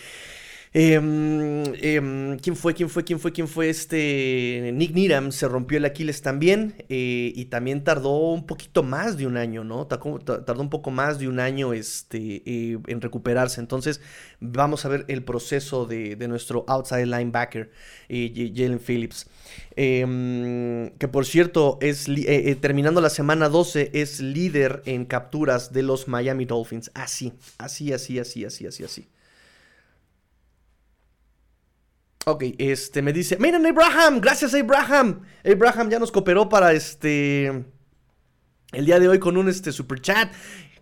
Em, em, ¿Quién fue? ¿Quién fue? ¿Quién fue? ¿Quién fue? Este Nick Niram se rompió el Aquiles también eh, y también tardó un poquito más de un año, ¿no? Tardó un poco más de un año este, eh, en recuperarse. Entonces vamos a ver el proceso de, nuestro outside linebacker, eh, Jalen Phillips. Em, que por cierto, es terminando la semana 12, es líder en capturas de los Miami Dolphins. Así, así, así, así, así, así, así. Ok, este me dice, miren Abraham, gracias Abraham. Abraham ya nos cooperó para este el día de hoy con un este super chat.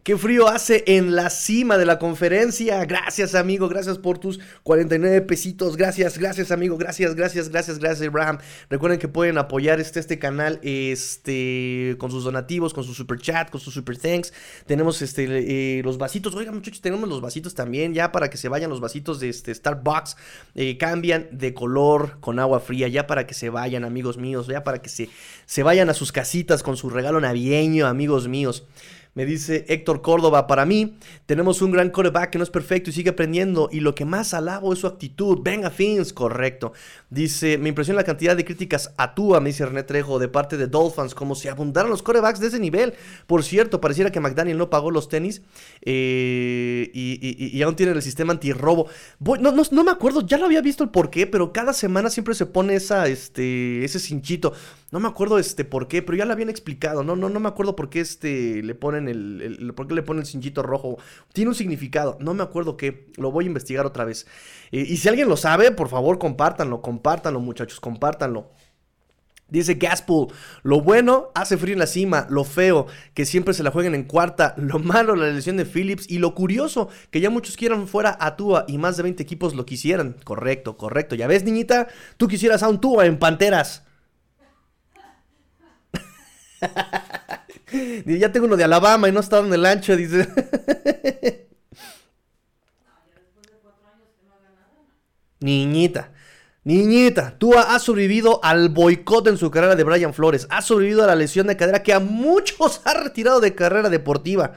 Qué frío hace en la cima de la conferencia. Gracias, amigo. Gracias por tus 49 pesitos. Gracias, gracias, amigo. Gracias, gracias, gracias, gracias, Abraham. Recuerden que pueden apoyar este, este canal este, con sus donativos, con su super chat, con su super thanks. Tenemos este, eh, los vasitos. Oigan, muchachos, tenemos los vasitos también. Ya para que se vayan los vasitos de este Starbucks. Eh, cambian de color con agua fría. Ya para que se vayan, amigos míos. Ya para que se, se vayan a sus casitas con su regalo navideño, amigos míos. Me dice Héctor Córdoba, para mí tenemos un gran coreback que no es perfecto y sigue aprendiendo y lo que más alabo es su actitud. Venga, Fins, correcto. Dice, me impresiona la cantidad de críticas a Tua, me dice René Trejo, de parte de Dolphins, como si abundaran los corebacks de ese nivel. Por cierto, pareciera que McDaniel no pagó los tenis eh, y, aún tiene el sistema antirrobo. no, no, no me acuerdo, ya lo había visto el porqué, pero cada semana siempre se pone esa, este, ese cinchito. No me acuerdo este por qué, pero ya lo habían explicado. No, no, no me acuerdo por qué este le ponen el, por qué le ponen el cinchito rojo. Tiene un significado. No me acuerdo qué. Lo voy a investigar otra vez. Eh, y si alguien lo sabe, por favor, compártanlo, compártanlo, muchachos, compártanlo. Dice Gaspool, lo bueno hace frío en la cima, lo feo que siempre se la jueguen en cuarta, lo malo la lesión de Phillips y lo curioso que ya muchos quieran fuera a Tua y más de 20 equipos lo quisieran. Correcto, correcto. Ya ves, niñita, tú quisieras a un Tua en Panteras. (laughs) ya tengo uno de Alabama y no está en el ancho, dice. (laughs) Niñita, niñita, tú has sobrevivido al boicot en su carrera de Brian Flores. Has sobrevivido a la lesión de cadera que a muchos (laughs) ha retirado de carrera deportiva.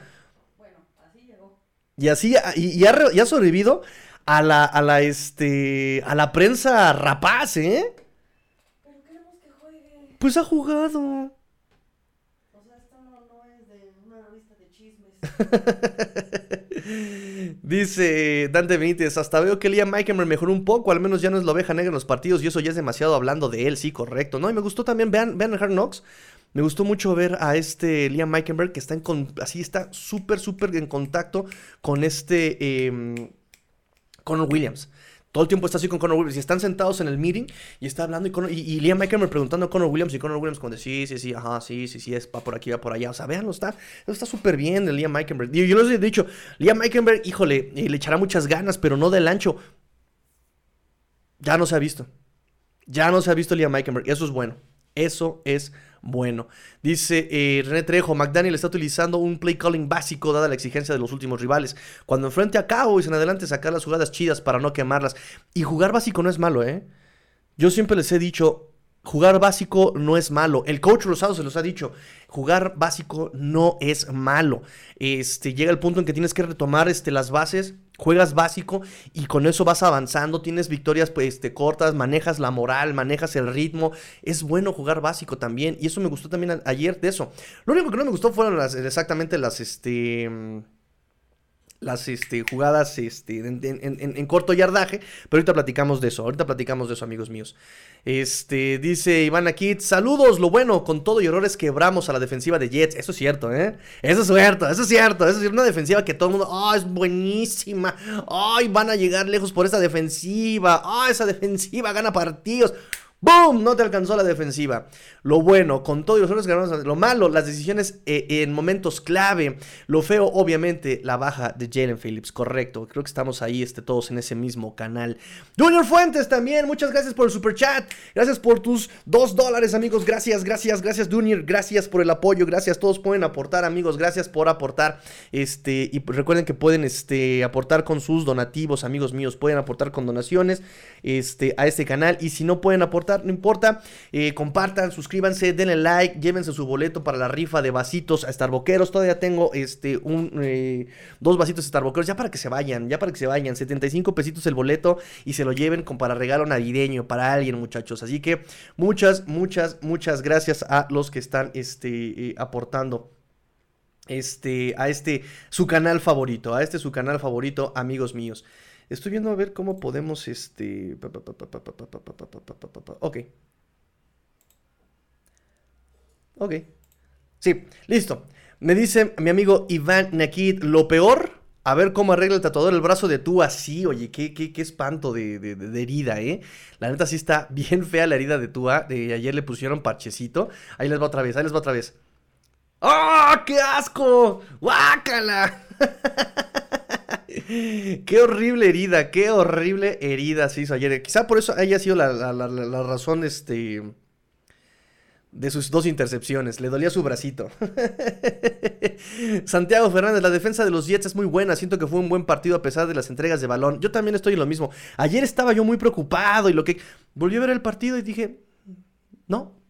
Bueno, así llegó. Y así, y, ha, sobrevivido a la, a la, este, a la prensa rapaz, ¿eh? Pero queremos que juegue. Pues ha jugado. (laughs) Dice Dante Benítez, hasta veo que Liam Meikenberg mejoró un poco, al menos ya no es la oveja negra en los partidos y eso ya es demasiado hablando de él, sí, correcto, ¿no? Y me gustó también, vean, vean Hard Knocks, me gustó mucho ver a este Liam Meikenberg que está en, así está súper, súper en contacto con este eh, Conor Williams. Todo el tiempo está así con Conor Williams. Y están sentados en el meeting y está hablando y, Liam me preguntando a Conor Williams y Conor Williams como de sí, sí, sí, ajá, sí, sí, sí, es, va por aquí, va por allá. O sea, véanlo, está está súper bien el Liam Meikenberg. Yo, les he dicho, Liam Meikenberg, híjole, eh, le echará muchas ganas, pero no del ancho. Ya no se ha visto. Ya no se ha visto Liam Meikenberg. Y eso es bueno. Eso es. Dice eh, René Trejo, McDaniel está utilizando un play calling básico dada la exigencia de los últimos rivales. Cuando enfrente a Cowboys en adelante sacar las jugadas chidas para no quemarlas. Y jugar básico no es malo, ¿eh? Yo siempre les he dicho, Jugar básico no es malo. El coach Rosado se los ha dicho. Jugar básico no es malo. Este, llega el punto en que tienes que retomar este, las bases. Juegas básico y con eso vas avanzando. Tienes victorias pues, este, cortas, manejas la moral, manejas el ritmo. Es bueno jugar básico también. Y eso me gustó también ayer de eso. Lo único que no me gustó fueron exactamente las. Este, las este, jugadas este, en, corto yardaje, pero ahorita platicamos de eso, ahorita platicamos de eso, amigos míos. Este, dice Iván aquí, saludos, lo bueno, con todo y errores quebramos a la defensiva de Jets, eso es cierto, ¿eh? Eso es cierto, eso es cierto, eso es una defensiva que todo el mundo, oh, es buenísima, ay, van a llegar lejos por esa defensiva, ah, esa defensiva gana partidos. ¡Boom! No te alcanzó la defensiva. Lo bueno, con todo y los errores lo malo, las decisiones eh, en momentos clave. Lo feo, obviamente, la baja de Jalen Phillips. Correcto. Creo que estamos ahí este, todos en ese mismo canal. Junior Fuentes también. Muchas gracias por el super chat. Gracias por tus dos dólares, amigos. Gracias, gracias, gracias, Junior. Gracias por el apoyo. Gracias. Todos pueden aportar, amigos. Gracias por aportar. Este, y recuerden que pueden este, aportar con sus donativos, amigos míos. Pueden aportar con donaciones este, a este canal. Y si no pueden aportar, no importa. Eh, compartan, suscríbanse, denle like, llévense su boleto para la rifa de vasitos a Starboqueros. Todavía tengo este un eh, dos vasitos Starboqueros, ya para que se vayan, ya para que se vayan. 75 pesitos el boleto y se lo lleven con para regalo navideño para alguien, muchachos. Así que muchas, muchas, muchas gracias a los que están este, eh, aportando este, a este su canal favorito, a este su canal favorito, amigos míos. Estoy viendo a ver cómo podemos, este... Ok. Ok. Sí, listo. Me dice mi amigo Iván Nakid, lo peor, a ver cómo arregla el tatuador el brazo de tú así. Oye, qué, qué, qué espanto de, de, herida, ¿eh? La neta sí está bien fea la herida de Tua. De ayer le pusieron parchecito. Ahí les va otra vez, ahí les va otra vez. ¡Ah, qué asco! ¡Guácala! (laughs) qué horrible herida, qué horrible herida se hizo ayer. Quizá por eso haya sido la, razón este, de sus dos intercepciones. Le dolía su bracito. (laughs) Santiago Fernández, la defensa de los Jets es muy buena. Siento que fue un buen partido a pesar de las entregas de balón. Yo también estoy en lo mismo. Ayer estaba yo muy preocupado y lo que... Volví a ver el partido y dije, no,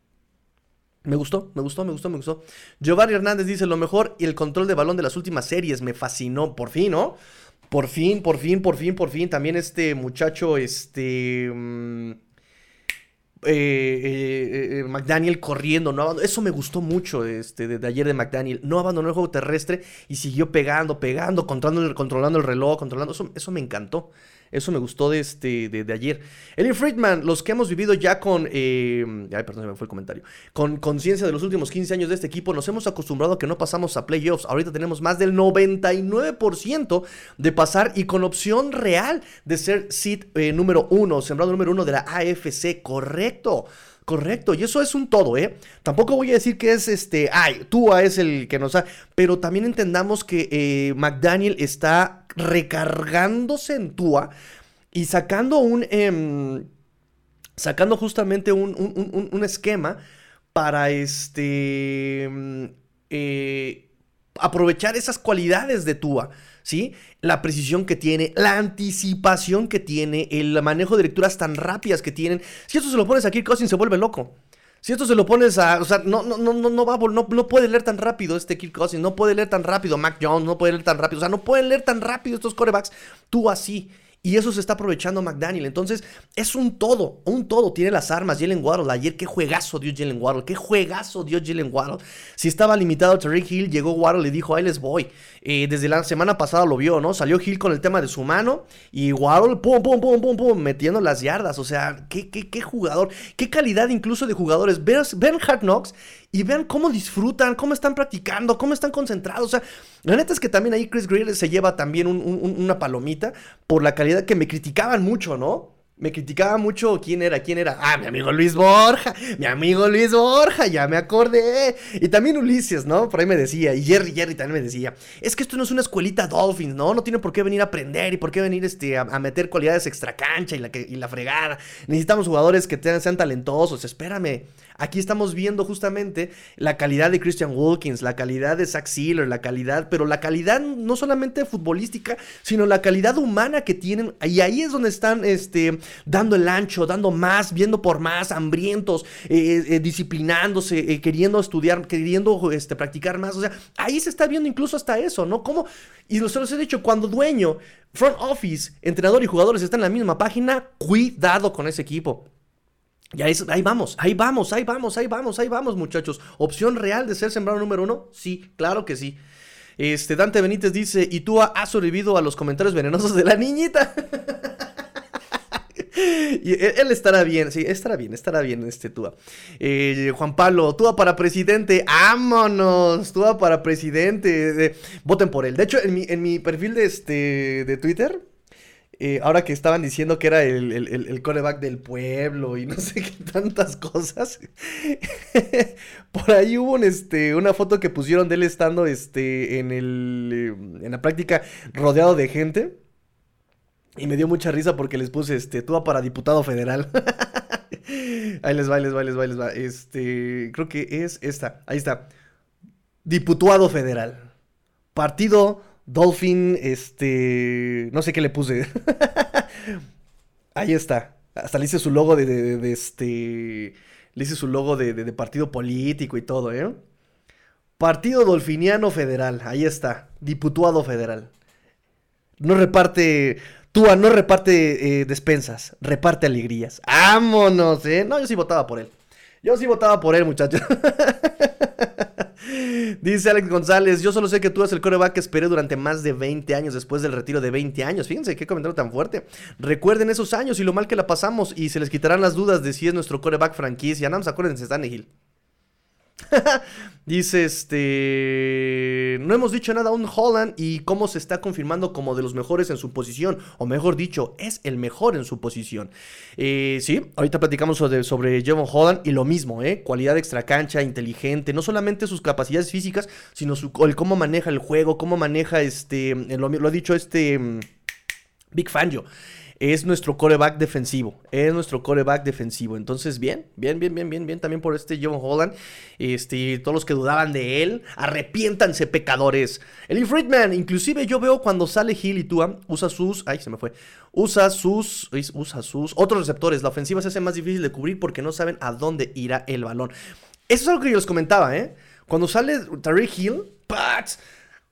me gustó, me gustó, me gustó, me gustó. Giovanni Hernández dice, lo mejor y el control de balón de las últimas series me fascinó. Por fin, ¿no? Por fin, por fin, por fin, por fin. También este muchacho, este... Mm, eh, eh, eh, McDaniel corriendo, no eso me gustó mucho este, de, ayer de McDaniel. No abandonó el juego terrestre y siguió pegando, pegando, controlando, controlando el reloj, controlando. Eso, eso me encantó. Eso me gustó de, este, de, ayer. Eli Friedman, los que hemos vivido ya con... Eh, perdón, se me fue el comentario. Con conciencia de los últimos 15 años de este equipo, nos hemos acostumbrado a que no pasamos a playoffs. Ahorita tenemos más del 99% de pasar y con opción real de ser seed eh, número uno, sembrado número uno de la AFC. Correcto. Correcto, y eso es un todo, ¿eh? Tampoco voy a decir que es este, ay, Tua es el que nos ha, pero también entendamos que eh, McDaniel está recargándose en Tua y sacando un, em, sacando justamente un, esquema para este, em, eh, aprovechar esas cualidades de Tua. La precisión que tiene, la anticipación que tiene, el manejo de lecturas tan rápidas que tienen. Si esto se lo pones a Kirk Cousins, se vuelve loco. Si esto se lo pones a. O sea, no, no, no, no, va, no, no puede leer tan rápido este Kirk Cousins, no puede leer tan rápido Mac Jones, no puede leer tan rápido. O sea, no pueden leer tan rápido estos corebacks. Tú así. Y eso se está aprovechando McDaniel. Entonces, es un todo, un todo. Tiene las armas. Jalen Waddle. Ayer, qué juegazo dio Jalen Waddle. Qué juegazo dio Jalen Waddle. Si estaba limitado Tariq Hill, llegó Waddle y dijo, ahí les voy. Eh, desde la semana pasada lo vio, ¿no? Salió Hill con el tema de su mano. Y Waddle, pum, pum, pum, pum, pum, metiendo las yardas. O sea, qué, qué, qué jugador. Qué calidad incluso de jugadores. Ven, ven Hard Knocks y vean cómo disfrutan, cómo están practicando, cómo están concentrados. O sea, la neta es que también ahí Chris Greer se lleva también una palomita por la calidad que me criticaban mucho, ¿no? Me criticaba mucho quién era, quién era. Ah, mi amigo Luis Borja, mi amigo Luis Borja, ya me acordé. Y también Ulises, ¿no? Por ahí me decía, y Jerry, Jerry también me decía, es que esto no es una escuelita Dolphins, ¿no? No tiene por qué venir a aprender y por qué venir este, a, meter cualidades extra cancha y la, y la fregada. Necesitamos jugadores que sean talentosos, espérame. Aquí estamos viendo justamente la calidad de Christian Wilkins, la calidad de Zach Sealer, la calidad, pero la calidad no solamente futbolística, sino la calidad humana que tienen. Y ahí es donde están este, dando el ancho, dando más, viendo por más, hambrientos, eh, eh, disciplinándose, queriendo estudiar, queriendo este, practicar más. O sea, ahí se está viendo incluso hasta eso, ¿no? Como, y se los he dicho, cuando dueño, front office, entrenador y jugadores están en la misma página, cuidado con ese equipo. Ya ahí vamos, ahí vamos, ahí vamos, ahí vamos, ahí vamos, muchachos. ¿Opción real de ser sembrado número uno? Sí, claro que sí. Este, Dante Benítez dice, ¿y tú has sobrevivido a los comentarios venenosos de la niñita? (laughs) y él, estará bien, sí, estará bien, estará bien este Tua. Eh, Juan Pablo, Tua para presidente, ¡vámonos! Tua para presidente, voten por él. De hecho, en mi, en mi perfil de, este, de Twitter, eh, ahora que estaban diciendo que era el, el, coreback del pueblo y no (laughs) sé qué tantas cosas, (laughs) por ahí hubo este, una foto que pusieron de él estando este, en, el, eh, en la práctica rodeado de gente. Y me dio mucha risa porque les puse, este, tú para diputado federal. (laughs) ahí les va, les va, les va, les va. Este, creo que es esta, ahí está. Diputado federal. Partido Dolphin, este, no sé qué le puse. (laughs) Ahí está. Hasta le hice su logo de, este, le hice su logo de, de, partido político y todo, ¿eh? Partido Dolfiniano Federal, ahí está, diputado federal. No reparte, Túa no reparte eh, despensas, reparte alegrías. ¡Vámonos, eh! No, yo sí votaba por él. Yo sí votaba por él, muchachos. (laughs) Dice Alex González, yo solo sé que tú eres el coreback que esperé durante más de 20 años después del retiro de 20 años. Fíjense qué comentario tan fuerte. Recuerden esos años y lo mal que la pasamos y se les quitarán las dudas de si es nuestro coreback franquicia. Nada más acuérdense, Stanley (laughs) Dice este. No hemos dicho nada aún Holland y cómo se está confirmando como de los mejores en su posición. O mejor dicho, es el mejor en su posición. Eh, sí, ahorita platicamos sobre, sobre Jevon Holland y lo mismo, ¿eh? Cualidad extra cancha, inteligente. No solamente sus capacidades físicas, sino su, el cómo maneja el juego, cómo maneja este. Lo, lo ha dicho este. Mm, Big Fangio es nuestro coreback defensivo. Es nuestro coreback defensivo. Entonces, bien, bien, bien, bien, bien, bien. También por este John Holland. Este, todos los que dudaban de él, arrepiéntanse, pecadores. El Friedman, inclusive yo veo cuando sale Hill y Tua, usa sus. Ay, se me fue. Usa sus. Usa sus otros receptores. La ofensiva se hace más difícil de cubrir porque no saben a dónde irá el balón. Eso es algo que yo les comentaba, ¿eh? Cuando sale Tariq Hill, ¡pats!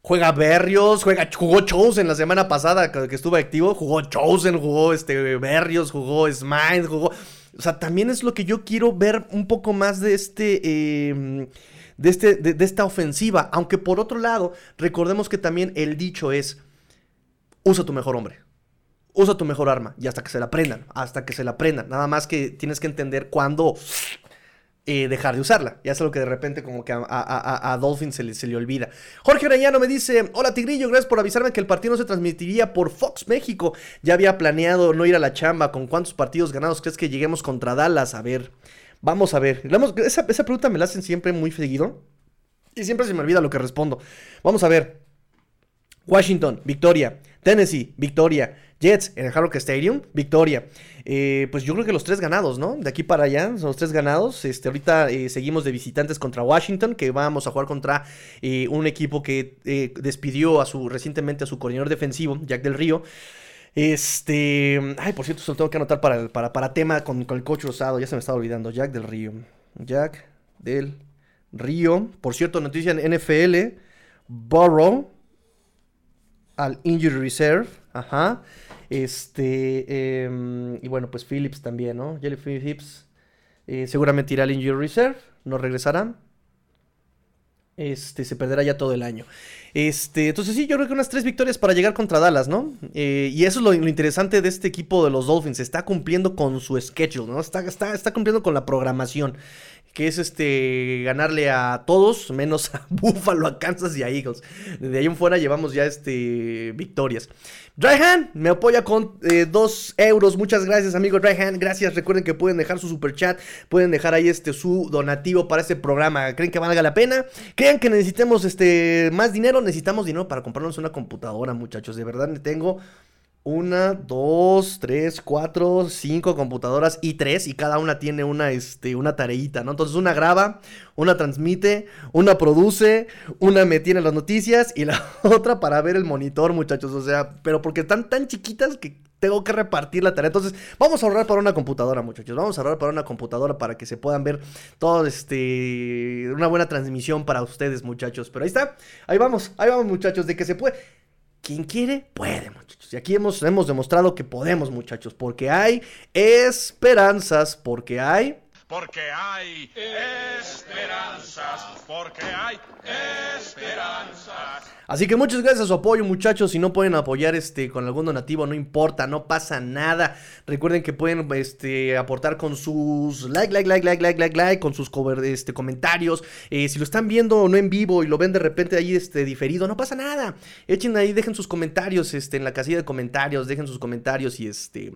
Juega Berrios, juega, jugó Chosen la semana pasada que estuvo activo. Jugó Chosen, jugó este, Berrios, jugó Smile, jugó. O sea, también es lo que yo quiero ver un poco más de este. Em, de, este de, esta ofensiva. Aunque por otro lado, recordemos que también el dicho es: usa tu mejor hombre. Usa tu mejor arma. Y hasta que se la aprendan. Hasta que se la aprendan. Nada más que tienes que entender cuándo eh, dejar de usarla. Ya es algo que de repente como que a, Dolphin se le, olvida. Jorge Orellano me dice, hola Tigrillo, gracias por avisarme que el partido no se transmitiría por Fox México. Ya había planeado no ir a la chamba. ¿Con cuántos partidos ganados crees que lleguemos contra Dallas? A ver, vamos a ver. Esa, esa pregunta me la hacen siempre muy seguido. Y siempre se me olvida lo que respondo. Vamos a ver. Washington, victoria. Tennessee, victoria. Jets en el Hard Rock Stadium, victoria. Eh, pues yo creo que los tres ganados, ¿no? De aquí para allá son los tres ganados. Este, ahorita eh, seguimos de visitantes contra Washington, que vamos a jugar contra eh, un equipo que despidió a su, recientemente a su coordinador defensivo, Jack del Río. Este. Ay, por cierto, solo tengo que anotar para, para, para tema con, con, el coach rosado. Ya se me estaba olvidando. Jack del Río. Jack del Río. Por cierto, noticia en NFL. Burrow al Injury Reserve. Ajá. Este, em, y bueno, pues Phillips también, ¿no? Jelly Phillips eh, seguramente irá al Injury Reserve, no regresará. Este, se perderá ya todo el año. Este, entonces sí, yo creo que unas tres victorias para llegar contra Dallas, ¿no? Eh, y eso es lo, interesante de este equipo de los Dolphins. Está cumpliendo con su schedule, ¿no? Está, cumpliendo con la programación que es este ganarle a todos, menos a (laughs) Buffalo, a Kansas y a Eagles. De ahí en fuera llevamos ya este victorias. Dryhan me apoya con 2 eh, euros. Muchas gracias, amigo Dryhan. Gracias. Recuerden que pueden dejar su super chat, pueden dejar ahí este su donativo para este programa. ¿Creen que valga la pena? ¿Creen que necesitemos este más dinero? Necesitamos dinero para comprarnos una computadora, muchachos. De verdad, tengo una, dos, tres, cuatro, cinco computadoras y tres, y cada una tiene una, este, una tareita, ¿no? Entonces una graba, una transmite, una produce, una me tiene las noticias y la (laughs) otra para ver el monitor, muchachos. O sea, pero porque están tan chiquitas que tengo que repartir la tarea. Entonces, vamos a ahorrar para una computadora, muchachos. Vamos a ahorrar para una computadora para que se puedan ver todo este. Una buena transmisión para ustedes, muchachos. Pero ahí está. Ahí vamos, ahí vamos, muchachos. De que se puede. Quien quiere, puede, muchachos. Y aquí hemos, hemos demostrado que podemos, muchachos. Porque hay esperanzas. Porque hay porque hay esperanzas, porque hay esperanzas. Así que muchas gracias a su apoyo, muchachos. Si no pueden apoyar este con algún donativo, no importa, no pasa nada. Recuerden que pueden este, aportar con sus like, like, like, like, like, like, like, con sus cover, este, comentarios. Eh, si lo están viendo no en vivo y lo ven de repente ahí este, diferido, no pasa nada. Echen ahí, dejen sus comentarios este, en la casilla de comentarios, dejen sus comentarios y este,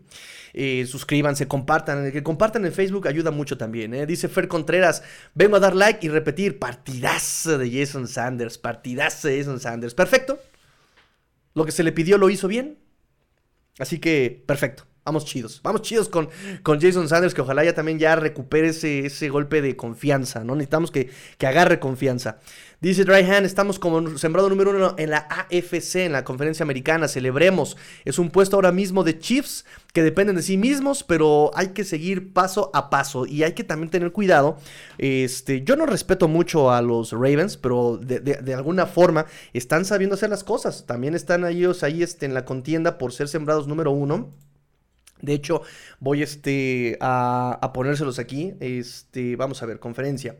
eh, suscríbanse, compartan. Que compartan en Facebook ayuda mucho también. ¿eh? Dice Fer Contreras, vengo a dar like y repetir, partidazo de Jason Sanders, partidazo de Jason Sanders. Perfecto. Lo que se le pidió lo hizo bien. Así que, perfecto. Vamos chidos. Vamos chidos con, con Jason Sanders, que ojalá ya también ya recupere ese, ese golpe de confianza, ¿no? Necesitamos que, que agarre confianza. Dice Dryhan, estamos como sembrado número uno en la AFC, en la conferencia americana, celebremos. Es un puesto ahora mismo de Chiefs que dependen de sí mismos, pero hay que seguir paso a paso y hay que también tener cuidado. Este, yo no respeto mucho a los Ravens, pero de, alguna forma están sabiendo hacer las cosas. También están ellos ahí este, en la contienda por ser sembrados número uno. De hecho, voy este, a, a ponérselos aquí. Este, vamos a ver, conferencia.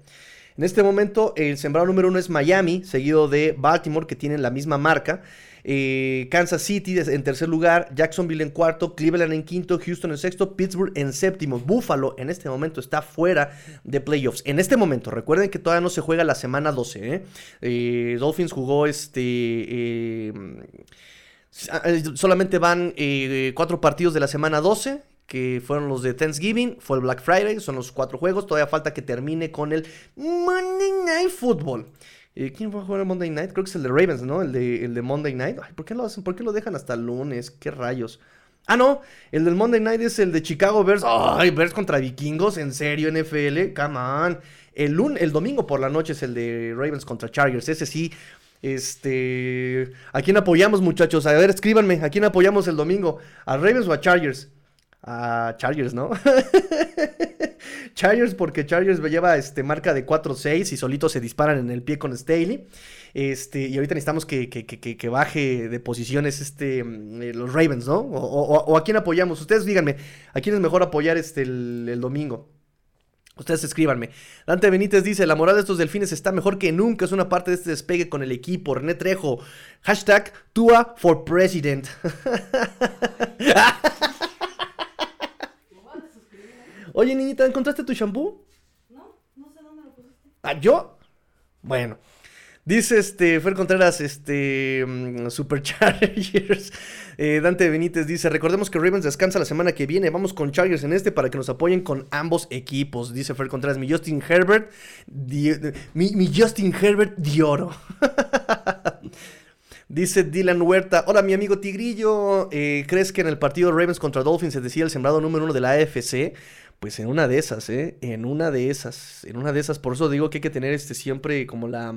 En este momento, el sembrado número uno es Miami, seguido de Baltimore, que tienen la misma marca. Eh, Kansas City en tercer lugar, Jacksonville en cuarto, Cleveland en quinto, Houston en sexto, Pittsburgh en séptimo. Buffalo en este momento está fuera de playoffs. En este momento, recuerden que todavía no se juega la semana 12. ¿eh? Eh, Dolphins jugó este... solamente van cuatro partidos de la semana 12 que fueron los de Thanksgiving, fue el Black Friday, son los cuatro juegos, todavía falta que termine con el Monday Night Football. Eh, ¿Quién va a jugar el Monday Night? Creo que es el de Ravens, ¿no? El de, el de Monday Night. ¿por qué lo hacen? ¿Por qué lo dejan hasta el lunes? ¿Qué rayos? Ah, no, el del Monday Night es el de Chicago Bears. Ay, Bears contra Vikingos, en serio, NFL, come on. El, el domingo por la noche es el de Ravens contra Chargers. Ese sí, este. ¿A quién apoyamos, muchachos? A ver, escríbanme. ¿A quién apoyamos el domingo? ¿A Ravens o a Chargers? a Chargers, ¿no? (laughs) Chargers porque Chargers lleva este, marca de 4-6 y solitos se disparan en el pie con Staley. Este, y ahorita necesitamos que, que, baje de posiciones este, mm, eh, los Ravens, ¿no? O, a quién apoyamos. Ustedes díganme, ¿a quién es mejor apoyar este, el, domingo? Ustedes escríbanme. Dante Benítez dice, la moral de estos delfines está mejor que nunca. Es una parte de este despegue con el equipo. René Trejo. Hashtag Tua for President. (laughs) Oye, niñita, ¿encontraste tu shampoo? No, no sé dónde lo pusiste. ¿Ah, yo? Bueno. Dice este Fer Contreras, este mm, Superchargers. (laughs) Eh, Dante Benítez dice: Recordemos que Ravens descansa la semana que viene. Vamos con Chargers en este para que nos apoyen con ambos equipos. Dice Fer Contreras: Mi Justin Herbert, mi, Justin Herbert de oro. (laughs) Dice Dylan Huerta, hola mi amigo Tigrillo, eh, ¿crees que en el partido Ravens contra Dolphins se decía el sembrado número uno de la AFC? Pues en una de esas, ¿eh? En una de esas, en una de esas. Por eso digo que hay que tener este siempre como la...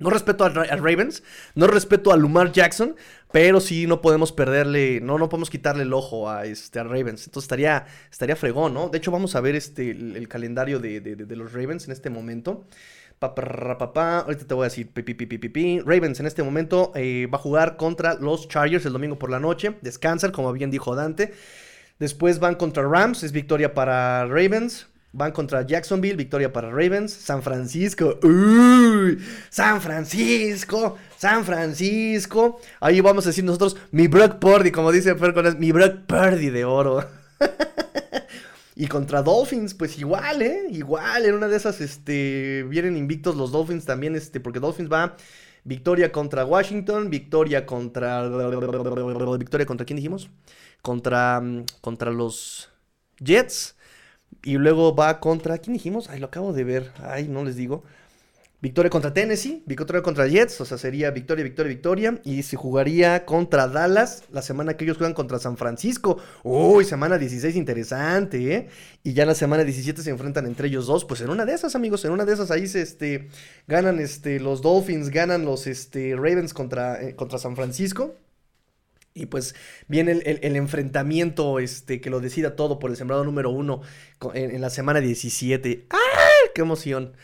No respeto a, Ravens, no respeto a Lumar Jackson, pero sí no podemos perderle, no, no podemos quitarle el ojo a, este, Ravens. Entonces estaría, estaría fregón, ¿no? De hecho, vamos a ver este, el, calendario de, los Ravens en este momento. Papá, ahorita te voy a decir, Ravens en este momento eh, va a jugar contra los Chargers el domingo por la noche. Descansan, como bien dijo Dante. Después van contra Rams, es victoria para Ravens. Van contra Jacksonville, victoria para Ravens. San Francisco, uy, San Francisco, San Francisco. Ahí vamos a decir nosotros, mi Brock Purdy, como dice Fer mi Brock Purdy de oro. (laughs) y contra Dolphins, pues igual, ¿eh? Igual, en una de esas, este, vienen invictos los Dolphins también, este, porque Dolphins va victoria contra Washington, victoria contra... Victoria contra quién dijimos? contra, mm, contra los Jets. Y luego va contra. ¿Quién dijimos? Ay, lo acabo de ver. Ay, no les digo. Victoria contra Tennessee, victoria contra Jets, o sea, sería victoria, victoria, victoria. Y se jugaría contra Dallas la semana que ellos juegan contra San Francisco. Uy, semana 16 interesante, ¿eh? Y ya la semana 17 se enfrentan entre ellos dos. Pues en una de esas, amigos, en una de esas ahí se este, ganan este, los Dolphins, ganan los este, Ravens contra, eh, contra San Francisco. Y pues viene el, enfrentamiento este, que lo decida todo por el sembrado número uno en, en la semana 17. ¡Ah! ¡Qué emoción!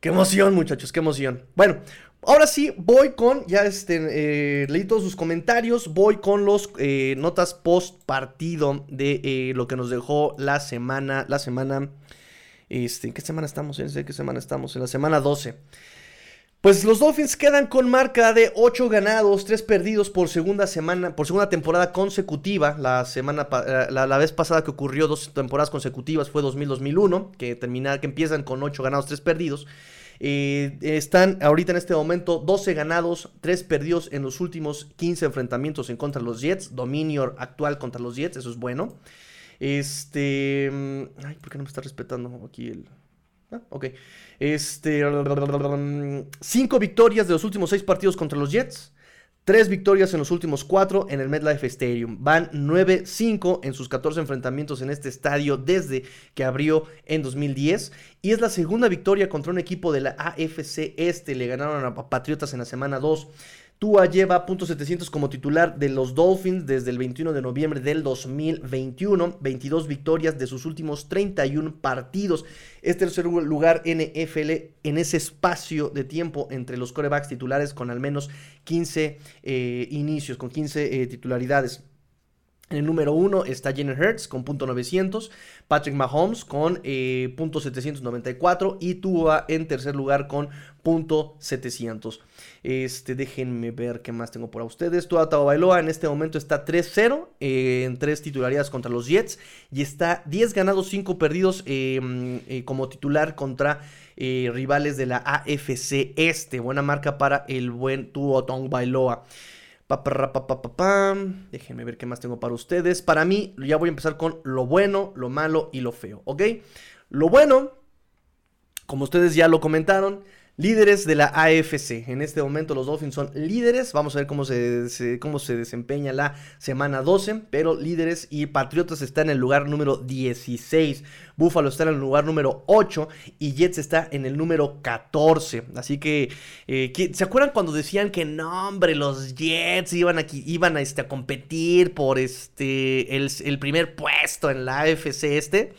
¡Qué emoción, muchachos! ¡Qué emoción! Bueno, ahora sí, voy con, ya este, eh, leí todos sus comentarios, voy con los eh, notas post partido de eh, lo que nos dejó la semana, la semana, este, ¿en qué semana estamos? Sé qué semana estamos, en la semana 12. Pues los Dolphins quedan con marca de 8 ganados, 3 perdidos por segunda semana, por segunda temporada consecutiva. La semana eh, la, vez pasada que ocurrió dos temporadas consecutivas fue 2000-2001, que termina, que empiezan con 8 ganados, 3 perdidos. Eh, están ahorita en este momento 12 ganados, 3 perdidos en los últimos 15 enfrentamientos en contra de los Jets. Dominio actual contra los Jets, eso es bueno. Este. mm, Ay, ¿por qué no me está respetando aquí el.? Ah, ok. Este. Cinco victorias de los últimos seis partidos contra los Jets. Tres victorias en los últimos cuatro en el MetLife Stadium. Van 9-5 en sus 14 enfrentamientos en este estadio desde que abrió en 2010. Y es la segunda victoria contra un equipo de la AFC Este. Le ganaron a Patriotas en la semana 2. Tua lleva .700 como titular de los Dolphins desde el 21 de noviembre del 2021. 22 victorias de sus últimos 31 partidos. Es tercer lugar NFL en ese espacio de tiempo entre los corebacks titulares con al menos 15 eh, inicios, con 15 eh, titularidades. En el número 1 está Jalen Hurts con .900, Patrick Mahomes con eh, .794 y Tua en tercer lugar con .700. Este, déjenme ver qué más tengo para ustedes. Tua Tagovailoa en este momento está 3-0 eh, en tres titularidades contra los Jets y está 10 ganados, 5 perdidos eh, eh, como titular contra eh, rivales de la AFC Este. Buena marca para el buen Tua Tagovailoa. Pa, Déjenme ver qué más tengo para ustedes. Para mí, ya voy a empezar con lo bueno, lo malo y lo feo, ¿ok? Lo bueno, como ustedes ya lo comentaron, líderes de la AFC. En este momento los Dolphins son líderes. Vamos a ver cómo se, cómo se desempeña la semana 12. Pero líderes y Patriotas está en el lugar número 16. Buffalo está en el lugar número 8. Y Jets está en el número 14. Así que, eh, ¿qui- ¿se acuerdan cuando decían que no, hombre, los Jets iban, aquí, iban a, este, a competir por este, el, el primer puesto en la AFC este?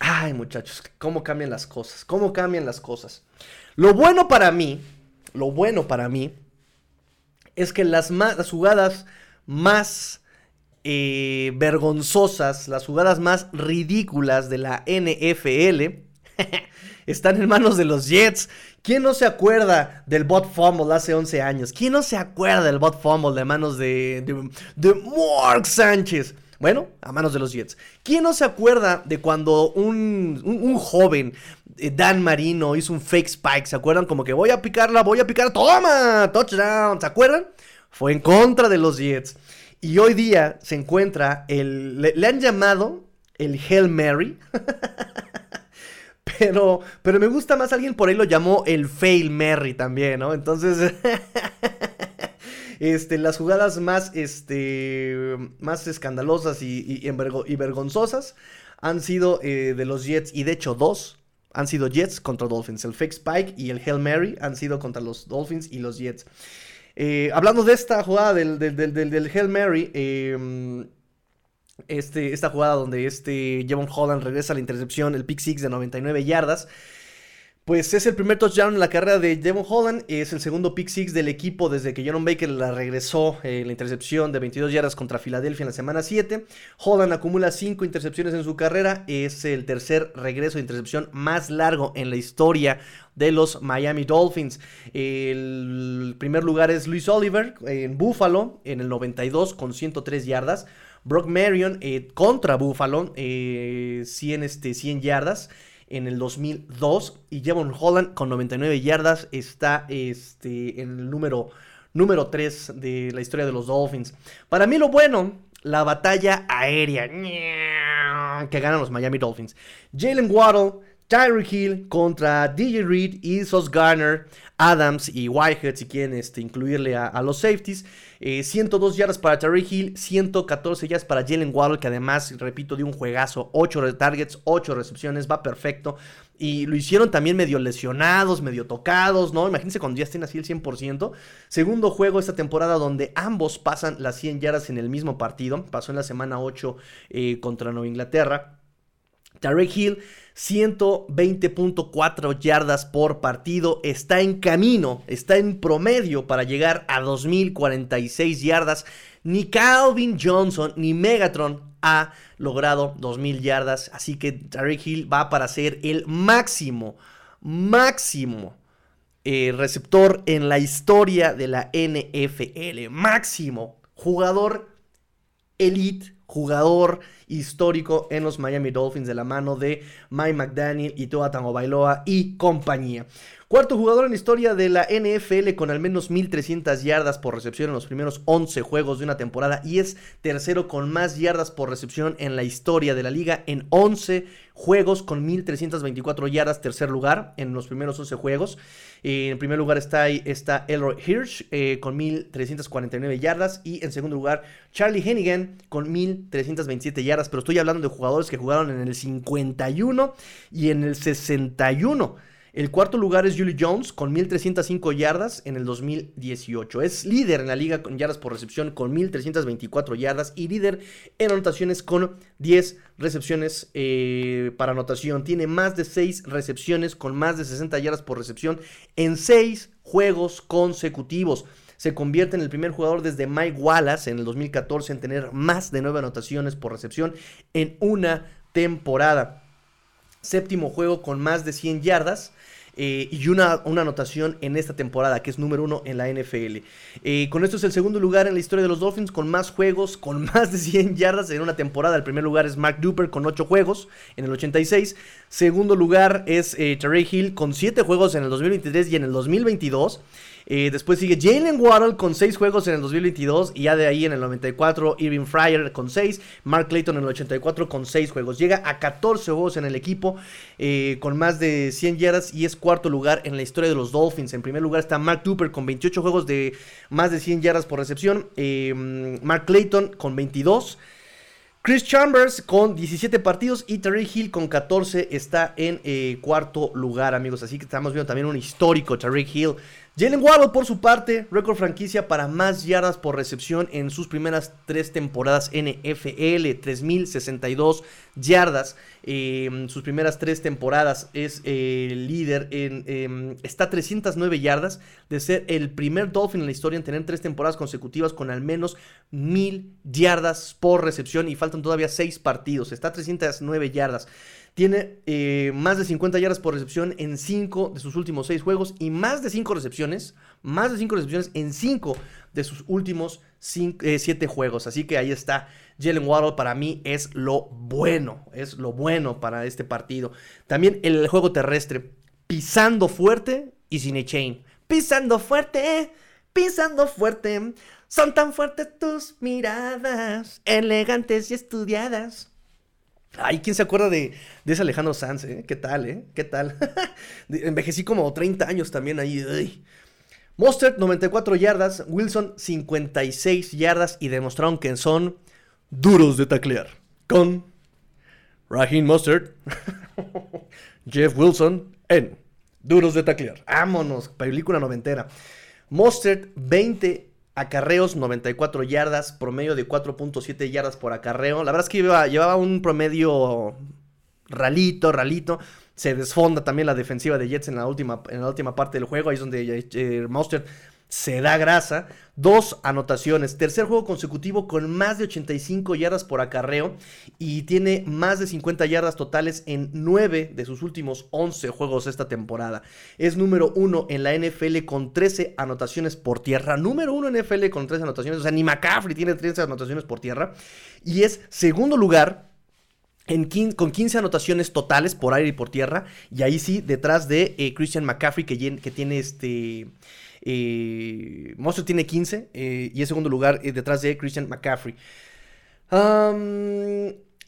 Ay, muchachos, cómo cambian las cosas, cómo cambian las cosas. Lo bueno para mí, lo bueno para mí, es que las, ma- las jugadas más eh, vergonzosas, las jugadas más ridículas de la NFL, (laughs) están en manos de los Jets. ¿Quién no se acuerda del bot fumble hace 11 años? ¿Quién no se acuerda del bot fumble de manos de, de, de Mark Sánchez? Bueno, a manos de los Jets. ¿Quién no se acuerda de cuando un, un- joven, eh, Dan Marino, hizo un fake spike? ¿Se acuerdan? Como que voy a picarla, voy a picar, toma, touchdown. ¿Se acuerdan? Fue en contra de los Jets. Y hoy día se encuentra el... Le, le han llamado el Hail Mary. (laughs) Pero, pero me gusta más, alguien por ahí lo llamó el Fail Mary también, ¿no? Entonces, (laughs) este, las jugadas más, este, más escandalosas y, y, y vergonzosas han sido eh, de los Jets, y de hecho dos han sido Jets contra Dolphins. El Fake Spike y el Hail Mary han sido contra los Dolphins y los Jets. Eh, hablando de esta jugada del, del, del, del- Hail Mary, eh, este, esta jugada donde este Javon Holland regresa a la intercepción, el pick six de 99 yardas. Pues es el primer touchdown en la carrera de Javon Holland. Es el segundo pick six del equipo desde que Jerome Baker la regresó en la intercepción de 22 yardas contra Filadelfia en la semana 7. Holland acumula 5 intercepciones en su carrera. Es el tercer regreso de intercepción más largo en la historia de los Miami Dolphins. El primer lugar es Luis Oliver en Buffalo en el 92 con 103 yardas. Brock Marion eh, contra Buffalo, eh, 100, este, 100 yardas en el 2002. Y Javon Holland con 99 yardas está este, en el número, número 3 de la historia de los Dolphins. Para mí lo bueno, la batalla aérea que ganan los Miami Dolphins. Jalen Waddle Tyreek Hill contra DJ Reed y Garner, Adams y Whitehead, si quieren este, incluirle a, los safeties. 102 eh, yardas para Tyreek Hill, 114 yardas para Jalen Waddle, que además, repito, dio un juegazo. 8 targets, 8 recepciones, va perfecto. Y lo hicieron también medio lesionados, medio tocados, ¿no? Imagínense cuando ya estén así el 100%. Segundo juego esta temporada donde ambos pasan las 100 yardas en el mismo partido. Pasó en la semana 8 eh, contra Nueva Inglaterra. Tarek Hill, 120.4 yardas por partido, está en camino, está en promedio para llegar a 2046 yardas. Ni Calvin Johnson ni Megatron ha logrado 2000 yardas, así que Tarek Hill va para ser el máximo, máximo eh, receptor en la historia de la NFL. Máximo jugador elite, jugador histórico en los Miami Dolphins de la mano de Mike McDaniel y Tua Bailoa y compañía. Cuarto jugador en la historia de la NFL con al menos 1300 yardas por recepción en los primeros 11 juegos de una temporada y es tercero con más yardas por recepción en la historia de la liga en 11 juegos con 1324 yardas, tercer lugar en los primeros 11 juegos. en primer lugar está, ahí, está Elroy Hirsch eh, con 1349 yardas y en segundo lugar Charlie Hennigan con 1327 yardas, pero estoy hablando de jugadores que jugaron en el 51 y en el 61. El cuarto lugar es Julie Jones con 1.305 yardas en el 2018. Es líder en la liga con yardas por recepción con 1.324 yardas y líder en anotaciones con 10 recepciones eh, para anotación. Tiene más de 6 recepciones con más de 60 yardas por recepción en 6 juegos consecutivos. Se convierte en el primer jugador desde Mike Wallace en el 2014 en tener más de 9 anotaciones por recepción en una temporada. Séptimo juego con más de 100 yardas. Eh, y una, una, anotación en esta temporada, que es número uno en la NFL. Eh, con esto es el segundo lugar en la historia de los Dolphins, con más juegos, con (laughs) más de 100 yardas en una temporada. El primer lugar es Mark Duper con 8 juegos en el 86. Segundo lugar es eh, Hill con 7 juegos en el 2023 y en el 2022. Eh, después sigue Jalen Waddle con 6 juegos en el 2022. Y ya de ahí en el 94, Irving Fryer con 6. Mark Clayton en el 84 con 6 juegos. Llega a 14 juegos en el equipo eh, con más de 100 yardas. Y es cuarto lugar en la historia de los Dolphins. En primer lugar está Mark Duper con 28 juegos de más de 100 yardas por recepción. Eh, Mark Clayton con 22. Chris Chambers con 17 partidos y Terry Hill con 14 está en cuarto lugar, amigos. Así que estamos viendo también un histórico Terry Hill Jalen Waddle, por su parte, récord franquicia para más yardas por recepción en sus primeras tres temporadas NFL, 3062 yardas. en sus primeras tres temporadas es el líder en. Em, está a 309 yardas de ser el primer Dolphin en la historia en tener tres temporadas consecutivas con al menos 1000 yardas por recepción y faltan todavía seis partidos. Está a 309 yardas. Tiene eh, más de 50 yardas por recepción en 5 de sus últimos 6 juegos y más de 5 recepciones, más de 5 recepciones en 5 de sus últimos 7 eh, juegos. Así que ahí está. Jalen Waddle para mí es lo bueno, es lo bueno para este partido. También el juego terrestre, pisando fuerte y sin chain. Pisando fuerte, pisando fuerte. Son tan fuertes tus miradas, elegantes y estudiadas. Ay, ¿quién se acuerda de, de ese Alejandro Sanz? Eh? ¿Qué tal, eh? ¿Qué tal? (laughs) Envejecí como 30 años también ahí. Mostert, 94 yardas. Wilson, 56 yardas. Y demostraron que son duros de taclear. Con Raheem Mostert, (laughs) Jeff Wilson en Duros de taclear. Vámonos, película noventera. Mostert, 20 acarreos, 94 yardas, promedio de 4.7 yardas por acarreo. La verdad es que llevaba, un promedio ralito, ralito. Se desfonda también la defensiva de Jets en la última, en la última parte del juego. Ahí es donde eh, Monster se da grasa. Dos anotaciones. Tercer juego consecutivo con más de 85 yardas por acarreo. Y tiene más de 50 yardas totales en 9 de sus últimos 11 juegos esta temporada. Es número 1 en la NFL con 13 anotaciones por tierra. Número 1 en NFL con 13 anotaciones. O sea, ni McCaffrey tiene 13 anotaciones por tierra. Y es segundo lugar en con 15 anotaciones totales por aire y por tierra. Y ahí sí, detrás de eh, Christian McCaffrey, que tiene este. Eh, tiene 15 eh, y en segundo lugar eh, detrás de Christian McCaffrey.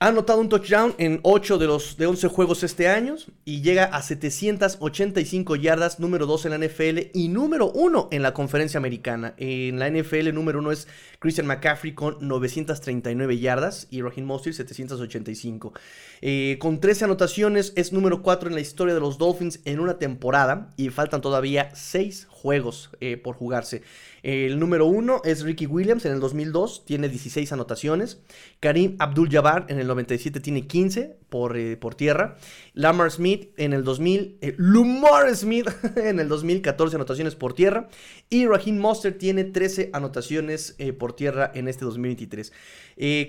Ha anotado un touchdown en 8 de los de 11 juegos este año y llega a 785 yardas, número 2 en la NFL y número 1 en la conferencia americana. En la NFL número 1 es Christian McCaffrey con 939 yardas y Raheem Mostert 785. Eh, con 13 anotaciones es número 4 en la historia de los Dolphins en una temporada y faltan todavía 6 juegos eh, por jugarse. El número 1 es Ricky Williams en el 2002, tiene 16 anotaciones. Karim Abdul-Jabbar en el 97 tiene 15 por, eh, por tierra. Lamar Smith en el 2000, eh, Lumar Smith (laughs) en el 2014 anotaciones por tierra. Y Raheem Monster tiene 13 anotaciones eh, por tierra en este 2023.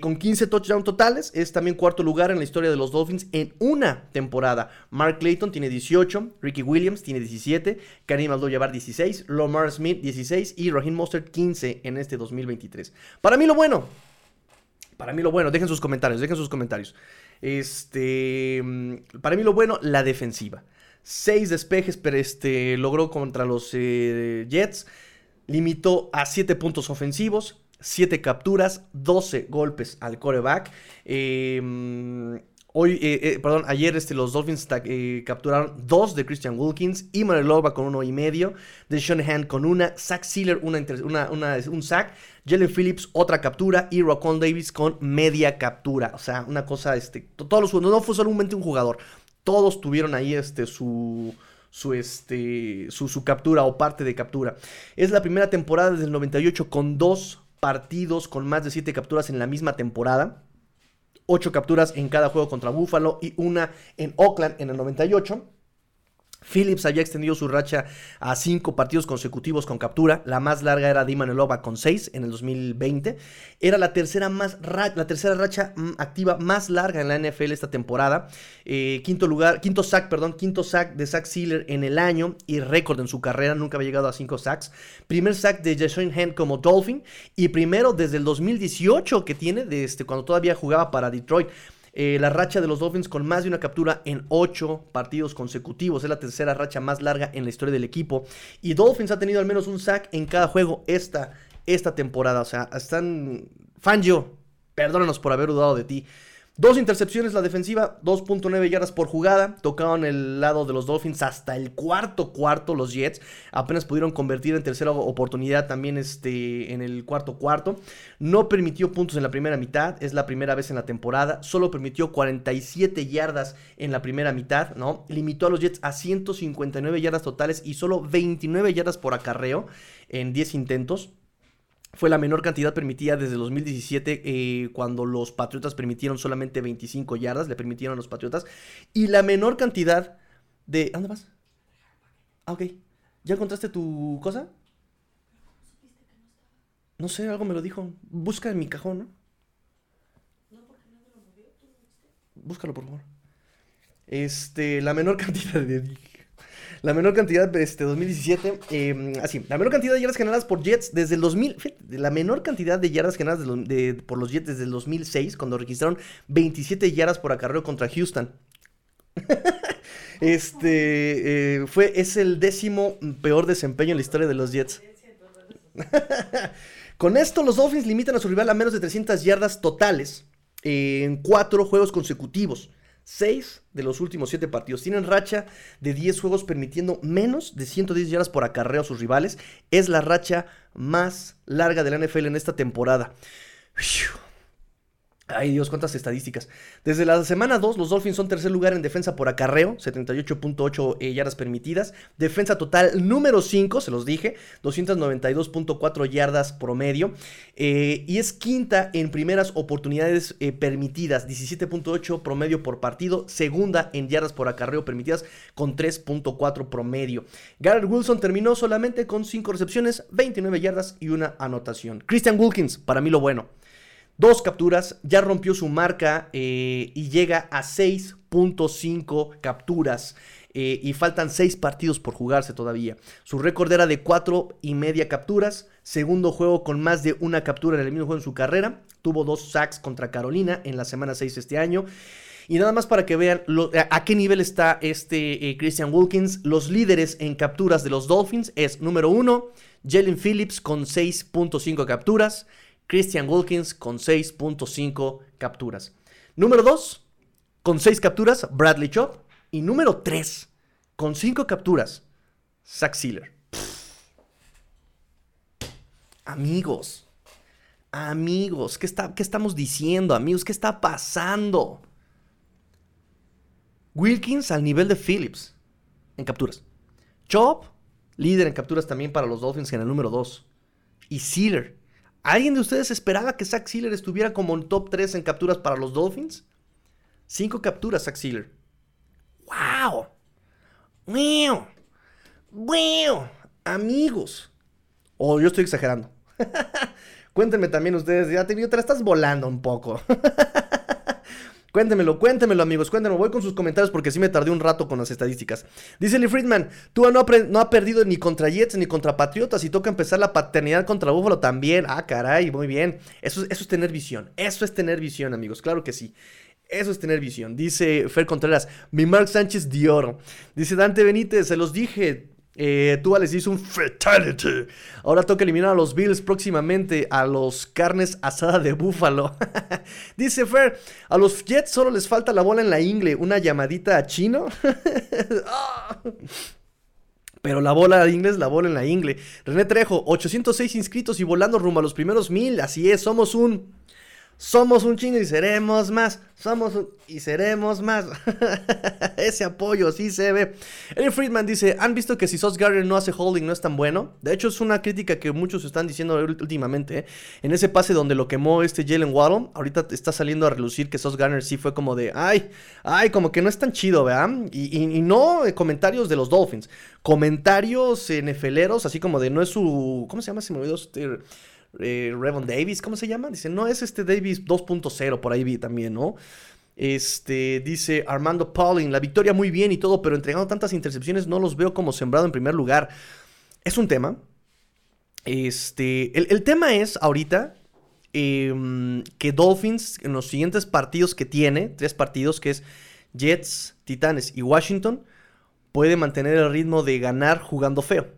con 15 touchdowns totales, es también cuarto lugar en la historia de los Dolphins en una temporada. Mark Clayton tiene 18, Ricky Williams tiene 17, Karim Abdul-Jabbar 16, Lamar Smith 16 y Raheem Mostert 15 en este 2023. Para mí lo bueno, para mí lo bueno, dejen sus comentarios, dejen sus comentarios. Este, mm, para mí lo bueno, la defensiva. Seis despejes, pero este, logró contra los eh, Jets. Limitó a 7 puntos ofensivos, 7 capturas, 12 golpes al coreback. Eh, mm, Hoy, eh, eh, perdón, ayer este, los Dolphins eh, capturaron dos de Christian Wilkins, Iman Lova con uno y medio, Deshaun Hand con una, Zach Sealer una, una, un sack, Jalen Phillips otra captura y Rocon Davis con media captura. O sea, una cosa, este, todos los no fue solamente un jugador, todos tuvieron ahí este, su, su, este, su captura o parte de captura. Es la primera temporada desde el 98 con dos partidos con más de siete capturas en la misma temporada. 8 capturas en cada juego contra Buffalo y una en Oakland en el 98. Phillips había extendido su racha a cinco partidos consecutivos con captura. La más larga era Di Manelova con seis en el 2020. Era la tercera, más la tercera racha mm, activa más larga en la NFL esta temporada. Eh, quinto lugar, quinto sack, perdón, quinto sack de Zach Sealer en el año y récord en su carrera. Nunca había llegado a cinco sacks. Primer sack de Jason Hand como Dolphin y primero desde el 2018 que tiene, desde este, cuando todavía jugaba para Detroit. Eh, la racha de los Dolphins con más de una captura en ocho partidos consecutivos. Es la tercera racha más larga en la historia del equipo. Y Dolphins ha tenido al menos un sack en cada juego esta, esta temporada. O sea, están... Fangio, perdónanos por haber dudado de ti. Dos intercepciones la defensiva, 2.9 yardas por jugada. Tocaron el lado de los Dolphins hasta el cuarto cuarto los Jets. Apenas pudieron convertir en tercera oportunidad también este, en el cuarto cuarto. No permitió puntos en la primera mitad, es la primera vez en la temporada. Solo permitió 47 yardas en la primera mitad, ¿no? Limitó a los Jets a 159 yardas totales y solo 29 yardas por acarreo en 10 intentos. Fue la menor cantidad permitida desde 2017 eh, cuando los Patriotas permitieron solamente 25 yardas, le permitieron a los Patriotas. Y la menor cantidad de... ¿Dónde vas? Ah, ok. ¿Ya encontraste tu cosa? No sé, algo me lo dijo. Busca en mi cajón, ¿no? Búscalo, por favor. Este, la menor (laughs) cantidad de... La menor cantidad, este, 2017, em, así, la menor cantidad de yardas generadas por Jets desde el 2000, la menor cantidad de yardas generadas por los Jets desde el 2006, cuando registraron 27 yardas por acarreo contra Houston. (laughs) este, eh, fue, es el décimo peor desempeño en la historia de los Jets. (laughs) Con esto, los Dolphins limitan a su rival a menos de 300 yardas totales en cuatro juegos consecutivos. 6 de los últimos 7 partidos. Tienen racha de 10 juegos permitiendo menos de 110 yardas por acarreo a sus rivales. Es la racha más larga de la NFL en esta temporada. Ay Dios, cuántas estadísticas. Desde la semana 2, los Dolphins son tercer lugar en defensa por acarreo, 78.8 eh, yardas permitidas. Defensa total número 5, se los dije, 292.4 yardas promedio. Eh, y es quinta en primeras oportunidades eh, permitidas, 17.8 promedio por partido. Segunda en yardas por acarreo permitidas, con 3.4 promedio. Garrett Wilson terminó solamente con 5 recepciones, 29 yardas y una anotación. Christian Wilkins, para mí lo bueno. Dos capturas, ya rompió su marca eh, y llega a 6.5 capturas. Eh, y faltan 6 partidos por jugarse todavía. Su récord era de 4 y media capturas. Segundo juego con más de una captura en el mismo juego en su carrera. Tuvo dos sacks contra Carolina en la semana 6 este año. Y nada más para que vean a qué nivel está este eh, Christian Wilkins. Los líderes en capturas de los Dolphins es número 1, Jalen Phillips con 6.5 capturas. Christian Wilkins con 6.5 capturas. Número 2, con 6 capturas, Bradley Chop. Y número 3, con 5 capturas, Zach Sealer. Amigos, amigos, ¿qué, está, ¿qué estamos diciendo, amigos? ¿Qué está pasando? Wilkins al nivel de Phillips en capturas. Chop, líder en capturas también para los Dolphins en el número 2. Y Sealer. ¿Alguien de ustedes esperaba que Zach Sealer estuviera como en top 3 en capturas para los Dolphins? 5 capturas, Zach Sealer. ¡Wow! ¡Wow! ¡Wow! Amigos. O yo estoy exagerando. (laughs) Cuéntenme también ustedes, ya te, te la estás volando un poco. (laughs) Cuéntemelo, cuéntemelo, amigos, cuéntenmelo. Voy con sus comentarios porque sí me tardé un rato con las estadísticas. Dice Lee Friedman, tú no, ha perdido ni contra Jets ni contra Patriotas y toca empezar la paternidad contra Búfalo también. Ah, caray, muy bien. Eso, eso es tener visión. Eso es tener visión, amigos. Claro que sí. Eso es tener visión. Dice Fer Contreras, mi Mark Sánchez de oro. Dice Dante Benítez, se los dije. Eh, Tua les hizo un fatality. Ahora toca eliminar a los Bills próximamente a los carnes asada de búfalo. (laughs) Dice Fer, a los Jets solo les falta la bola en la ingle. Una llamadita a chino. (laughs) Ah. Pero la bola de inglés, la bola en la ingle. René Trejo, 806 inscritos y volando rumbo a los primeros mil. Así es, somos un somos un chingo y seremos más. Somos un... y seremos más. (laughs) Ese apoyo sí se ve. Eric Friedman dice: ¿Han visto que si Sos Gardner no hace holding no es tan bueno? De hecho, es una crítica que muchos están diciendo últimamente. ¿eh? En ese pase donde lo quemó este Jalen Waddle, ahorita está saliendo a relucir que Sos Gardner sí fue como de: ¡Ay! ¡Ay! Como que no es tan chido, ¿verdad? Y, no eh, comentarios de los Dolphins. Comentarios nefeleros, así como de: No es su. ¿Cómo se llama? Se me olvidó. Este, eh, Revon Davis, ¿cómo se llama? Dice, no, es este Davis 2.0, por ahí vi también, ¿no? Este, dice Armando Pauling, la victoria muy bien y todo, pero entregando tantas intercepciones no los veo como sembrado en primer lugar. Es un tema. Este, el, tema es ahorita em, que Dolphins en los siguientes partidos que tiene, tres partidos que es Jets, Titanes y Washington, puede mantener el ritmo de ganar jugando feo.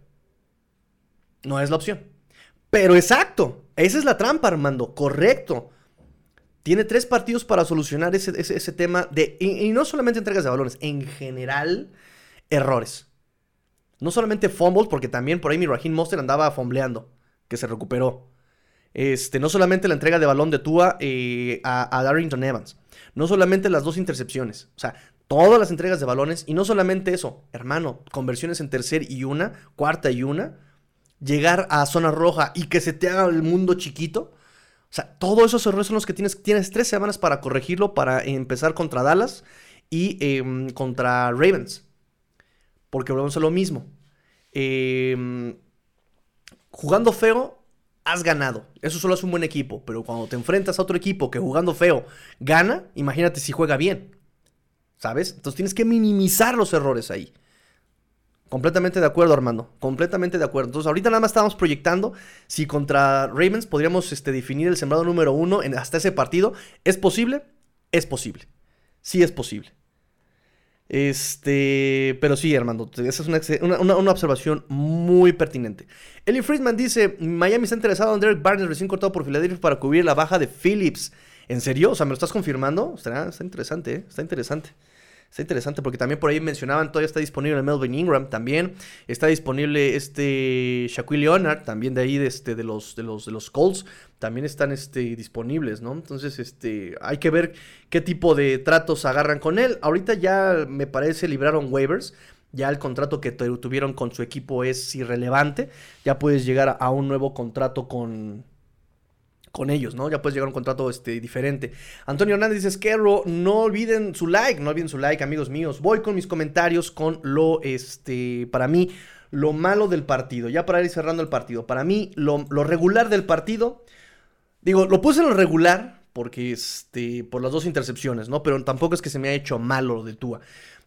No es la opción. Pero exacto, esa es la trampa, Armando, correcto. Tiene tres partidos para solucionar ese, tema de, y, no solamente entregas de balones, en general, errores. No solamente fumbles, porque también por ahí mi Raheem Monster andaba fumbleando, que se recuperó. Este, no solamente la entrega de balón de Tua eh, a, a Darrington Evans. No solamente las dos intercepciones. O sea, todas las entregas de balones. Y no solamente eso, hermano, conversiones en tercer y una, cuarta y una llegar a zona roja y que se te haga el mundo chiquito. O sea, todos esos errores son los que tienes. Tienes tres semanas para corregirlo, para empezar contra Dallas y em, contra Ravens. Porque volvemos a lo mismo. Em, jugando feo, has ganado. Eso solo es un buen equipo. Pero cuando te enfrentas a otro equipo que jugando feo gana, imagínate si juega bien. ¿Sabes? Entonces tienes que minimizar los errores ahí. Completamente de acuerdo, Armando. Completamente de acuerdo. Entonces, ahorita nada más estamos proyectando si contra Ravens podríamos este, definir el sembrado número uno en, hasta ese partido. ¿Es posible? Es posible. Sí es posible. Este, pero sí, Armando, esa es una, observación muy pertinente. Eli Friedman dice: Miami está interesado en Derek Barnes recién cortado por Philadelphia para cubrir la baja de Phillips. ¿En serio? O sea, ¿me lo estás confirmando? Está, está interesante, ¿eh? Está interesante. Está interesante porque también por ahí mencionaban, todavía está disponible Melvin Ingram también. Está disponible este Shaquille Leonard, también de ahí de, este, de, los, de, los, de los Colts. También están este, disponibles, ¿no? Entonces, este, hay que ver qué tipo de tratos agarran con él. Ahorita ya me parece libraron waivers. Ya el contrato que tuvieron con su equipo es irrelevante. Ya puedes llegar a un nuevo contrato con, con ellos, ¿no? Ya puedes llegar a un contrato este, diferente. Antonio Hernández dice, Esquerro, no olviden su like, no olviden su like, amigos míos. Voy con mis comentarios con lo, este, para mí, lo malo del partido. Ya para ir cerrando el partido. Para mí, lo, lo regular del partido, digo, lo puse en lo regular porque, este, por las dos intercepciones, ¿no? Pero tampoco es que se me haya hecho malo lo de Tua.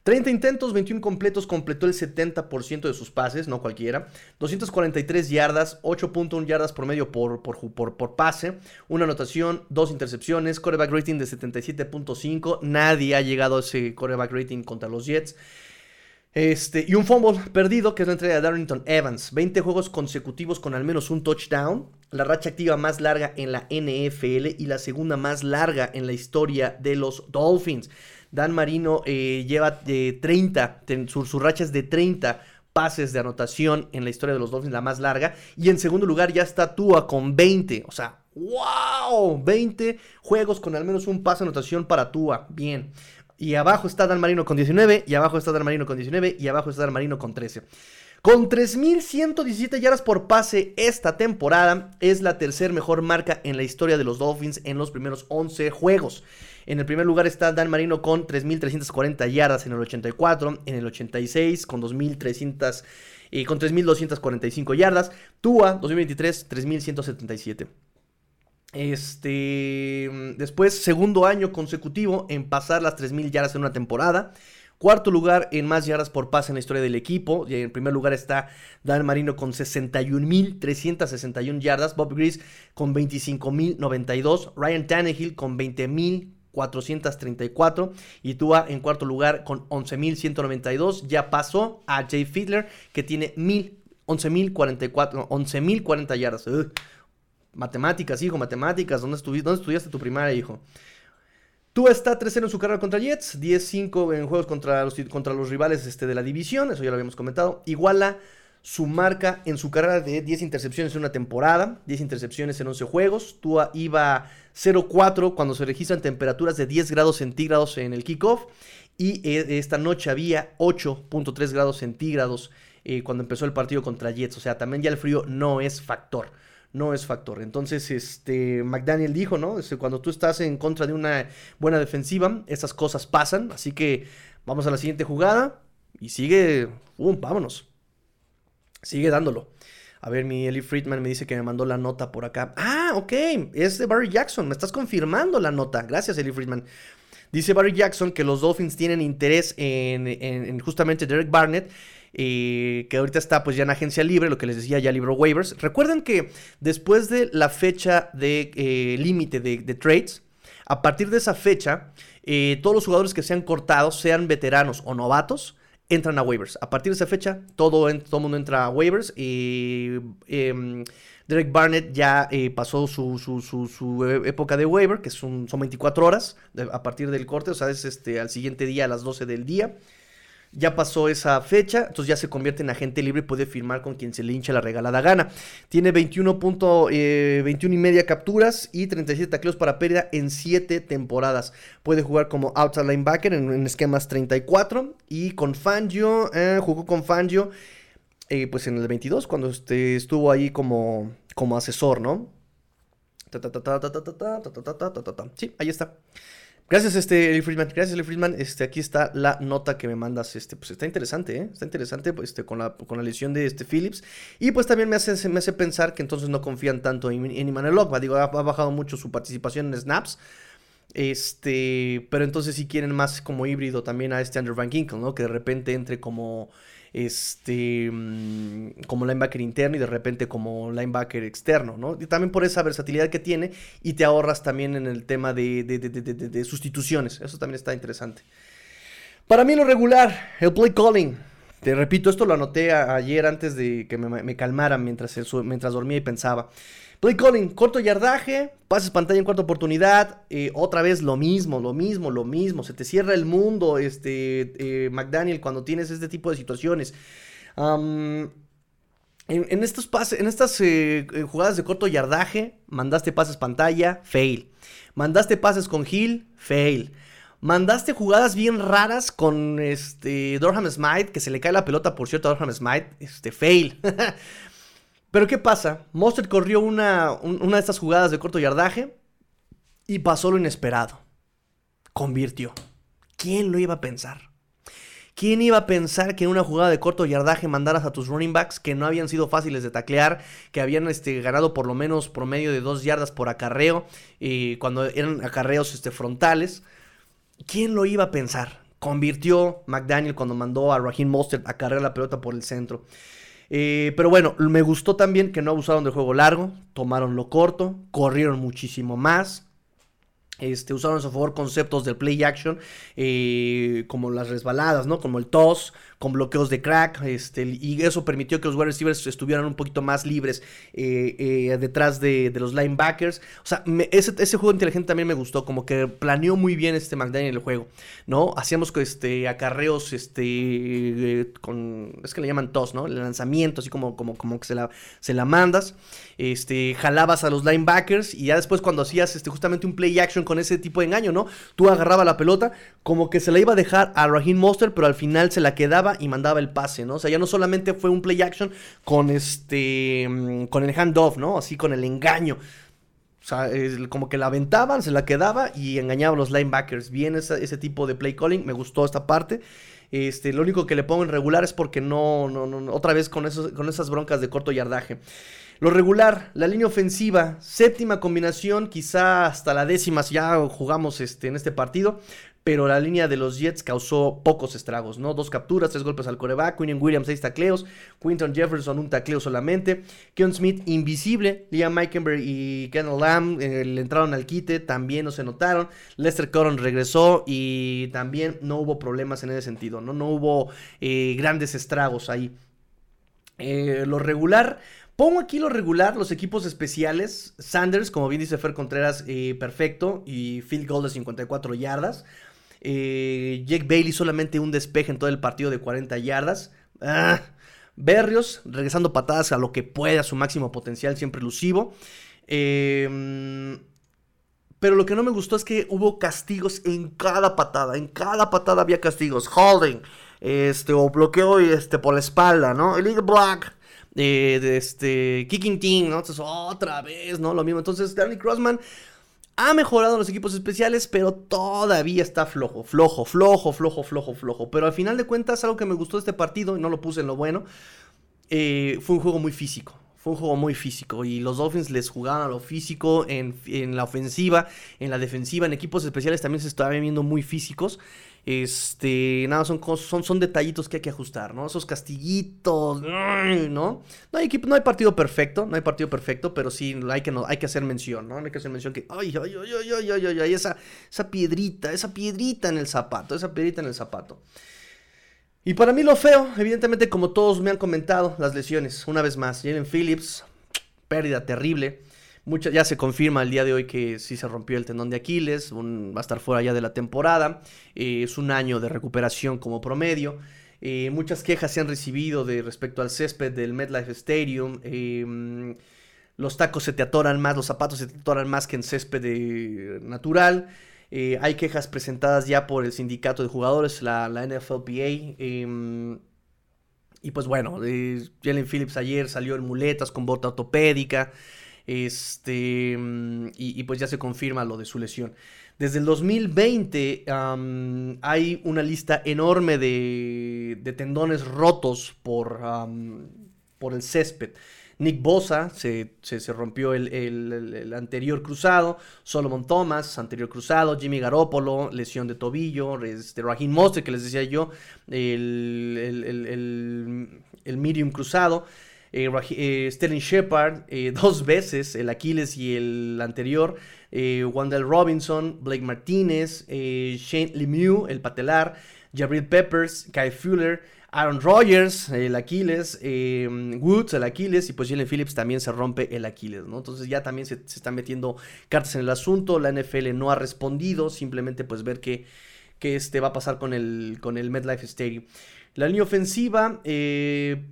30 intentos, 21 completos, completó el 70% de sus pases, no cualquiera. 243 yardas, 8.1 yardas por medio por, por, por, pase. Una anotación, dos intercepciones, coreback rating de 77.5. Nadie ha llegado a ese coreback rating contra los Jets. Este, y un fumble perdido, que es la entrega de Darrington Evans. 20 juegos consecutivos con al menos un touchdown. La racha activa más larga en la NFL y la segunda más larga en la historia de los Dolphins. Dan Marino eh, lleva de 30, su, su de 30 pases de anotación en la historia de los Dolphins, la más larga. Y en segundo lugar ya está Tua con 20. O sea, ¡wow! 20 juegos con al menos un pase de anotación para Tua. Bien. Y abajo está Dan Marino con 19, y abajo está Dan Marino con 19, y abajo está Dan Marino con 13. Con 3.117 yardas por pase esta temporada, es la tercer mejor marca en la historia de los Dolphins en los primeros 11 juegos. En el primer lugar está Dan Marino con 3.340 yardas en el 84, en el 86 con 2.300 y con 3.245 yardas. Tua 2023 3.177. Este, después, segundo año consecutivo en pasar las 3.000 yardas en una temporada. Cuarto lugar en más yardas por pase en la historia del equipo. Y en primer lugar está Dan Marino con 61.361 yardas. Bob Gris con 25.092. Ryan Tannehill con 20.434. Y Tua en cuarto lugar con 11.192. Ya pasó a Jay Fiedler que tiene 11.040 11, yardas. Matemáticas, hijo, matemáticas. ¿Dónde, ¿Dónde estudiaste tu primaria, hijo? Tú está 3-0 en su carrera contra Jets, 10-5 en juegos contra los, contra los rivales este, de la división, eso ya lo habíamos comentado. Iguala su marca en su carrera de 10 intercepciones en una temporada, 10 intercepciones en 11 juegos. Tua iba 0-4 cuando se registran temperaturas de 10 grados centígrados en el kickoff. Y eh, esta noche había 8.3 grados centígrados eh, cuando empezó el partido contra Jets. O sea, también ya el frío no es factor no es factor. Entonces, este, McDaniel dijo, ¿no? Este, cuando tú estás en contra de una buena defensiva, esas cosas pasan. Así que vamos a la siguiente jugada y sigue, ¡um! vámonos. Sigue dándolo. A ver, mi Eli Friedman me dice que me mandó la nota por acá. Ah, ok, es de Barry Jackson. Me estás confirmando la nota. Gracias, Eli Friedman. Dice Barry Jackson que los Dolphins tienen interés en, en justamente Derek Barnett que ahorita está pues ya en agencia libre, lo que les decía, ya libró waivers. Recuerden que después de la fecha de eh, límite de, trades, a partir de esa fecha, eh, todos los jugadores que sean cortados, sean veteranos o novatos, entran a waivers. A partir de esa fecha, todo el mundo entra a waivers. y em, Derek Barnett ya eh, pasó su, su, época de waiver, que son, son 24 horas a partir del corte, o sea, es este, al siguiente día a las 12 del día. Ya pasó esa fecha, entonces ya se convierte en agente libre y puede firmar con quien se le hincha la regalada gana. Tiene 21, eh, y media capturas y 37 tacleos para pérdida en 7 temporadas. Puede jugar como outside linebacker en, esquemas 34 y con Fangio, eh, jugó con Fangio eh, pues en el 22 cuando este, estuvo ahí como, como asesor, ¿no? Sí, ahí está. Gracias, este, Eli Friedman. Gracias, Eli Friedman. Este, aquí está la nota que me mandas. Este, pues está interesante, ¿eh? Está interesante, pues, este, con la, con la lesión de este Phillips. Y pues también me hace, me hace pensar que entonces no confían tanto en, en Emmanuel Digo, ha, bajado mucho su participación en snaps. Este, pero entonces si quieren más como híbrido también a este Andrew Van ¿no? Que de repente entre como este, mm, como linebacker interno y de repente como linebacker externo, ¿no? Y también por esa versatilidad que tiene y te ahorras también en el tema de, sustituciones. Eso también está interesante. Para mí lo regular, el play calling. Te repito, esto lo anoté ayer antes de que me, me calmara mientras, mientras dormía y pensaba. Play calling, corto yardaje, pases pantalla en cuarta oportunidad, eh, otra vez lo mismo, lo mismo, lo mismo. Se te cierra el mundo, este, eh, McDaniel, cuando tienes este tipo de situaciones. en, estos pases, en estas eh, jugadas de corto yardaje, mandaste pases pantalla, fail. Mandaste pases con Hill, fail. Mandaste jugadas bien raras con este Dorham Smite, que se le cae la pelota, por cierto, a Dorham Smite, este, fail. (laughs) Pero ¿qué pasa? Mostert corrió una, una de estas jugadas de corto yardaje y pasó lo inesperado. Convirtió. ¿Quién lo iba a pensar? ¿Quién iba a pensar que en una jugada de corto yardaje mandaras a tus running backs que no habían sido fáciles de taclear, que habían este, ganado por lo menos promedio de dos yardas por acarreo, y cuando eran acarreos este, frontales? ¿Quién lo iba a pensar? Convirtió McDaniel cuando mandó a Raheem Mostert a cargar la pelota por el centro. Eh, pero bueno, me gustó también que no abusaron del juego largo, tomaron lo corto, corrieron muchísimo más. Este, usaron a su favor conceptos del play action, eh, como las resbaladas, ¿no? Como el toss, con bloqueos de crack, este, y eso permitió que los wide receivers estuvieran un poquito más libres eh, eh, detrás de, los linebackers. O sea, ese, ese, juego inteligente también me gustó, como que planeó muy bien este McDaniel el juego, ¿no? Hacíamos este, acarreos este, con, es que le llaman toss, ¿no? El lanzamiento, así como, como, como que se la, se la mandas, este, jalabas a los linebackers y ya después cuando hacías este, justamente un play action con ese tipo de engaño, ¿no? Tú agarrabas la pelota, como que se la iba a dejar a Raheem Monster, pero al final se la quedaba y mandaba el pase, ¿no? O sea, ya no solamente fue un play action con este, mm, con el handoff, ¿no? Así con el engaño. O sea, como que la aventaban, se la quedaba y engañaban los linebackers. Bien ese tipo de play calling, me gustó esta parte. Este, lo único que le pongo en regular es porque no, no, no otra vez con, esos, con esas broncas de corto yardaje. Lo regular, la línea ofensiva, séptima combinación, quizá hasta la décima si ya jugamos este, en este partido pero la línea de los Jets causó pocos estragos, ¿no? Dos capturas, tres golpes al coreback, Quinn Williams seis tacleos, Quinton Jefferson un tacleo solamente, Keon Smith invisible, Liam Meikenberg y Kendall Lamb eh, le entraron al quite, también no se notaron, Lester Coron regresó y también no hubo problemas en ese sentido, ¿no? No hubo eh, grandes estragos ahí. Eh, lo regular, Pongo aquí lo regular, los equipos especiales. Sanders, como bien dice Fer Contreras, eh, perfecto. Y field goal de 54 yardas. Eh, Jake Bailey solamente un despeje en todo el partido de 40 yardas. Ah. Berrios regresando patadas a lo que puede, a su máximo potencial, siempre elusivo. Em, pero lo que no me gustó es que hubo castigos en cada patada. En cada patada había castigos. Holding, este, o bloqueo este, por la espalda, ¿no? Elite Black, de este, Kicking Team, ¿no? Entonces, otra vez, ¿no? Lo mismo. Entonces, Danny Crossman ha mejorado en los equipos especiales, pero todavía está flojo, flojo, flojo, flojo, flojo, flojo. Pero al final de cuentas, algo que me gustó de este partido, y no lo puse en lo bueno, eh, fue un juego muy físico. Fue un juego muy físico y los Dolphins les jugaban a lo físico en, en la ofensiva, en la defensiva, en equipos especiales también se estaban viendo muy físicos. Este, nada, son, son, son detallitos que hay que ajustar, ¿no? Esos castiguitos, ¿no? No hay, equipo, no hay partido perfecto, no hay partido perfecto, pero sí hay que, no, hay que hacer mención, ¿no? Hay que hacer mención que, ay, ay, ay, ay, ay, ay, ay, esa, esa piedrita, esa piedrita en el zapato, esa piedrita en el zapato. Y para mí lo feo, evidentemente, como todos me han comentado, las lesiones. Una vez más, Jalen Phillips, pérdida terrible ya se confirma el día de hoy que sí se rompió el tendón de Aquiles, va a estar fuera ya de la temporada, eh, es un año de recuperación como promedio. Eh, muchas quejas se han recibido de respecto al césped del MetLife Stadium. Em, los tacos se te atoran más, los zapatos se te atoran más que en césped natural. Eh, hay quejas presentadas ya por el sindicato de jugadores, la, la NFLPA. Em, y pues bueno, Jalen Phillips ayer salió en muletas con bota ortopédica. Este, mm, y, pues ya se confirma lo de su lesión. Desde el 2020 hay una lista enorme de, tendones rotos por, por el césped. Nick Bosa se, rompió el, anterior cruzado, Solomon Thomas, anterior cruzado, Jimmy Garoppolo, lesión de tobillo, este, Raheem que les decía yo, el, el medium cruzado. Eh, eh, Sterling Shepard eh, (laughs) dos veces, el Aquiles y el anterior, Wendell Robinson, Blake Martínez, Shane Lemieux, el patelar, Jabril Peppers, Kai Fuller, Aaron Rodgers, el Aquiles, Woods, el Aquiles, y pues Jalen Phillips también se rompe el Aquiles, ¿no? Entonces ya también se, están metiendo cartas en el asunto, la NFL no ha respondido, simplemente pues ver qué, qué este, va a pasar con el, con el Stadium. La línea ofensiva, eh,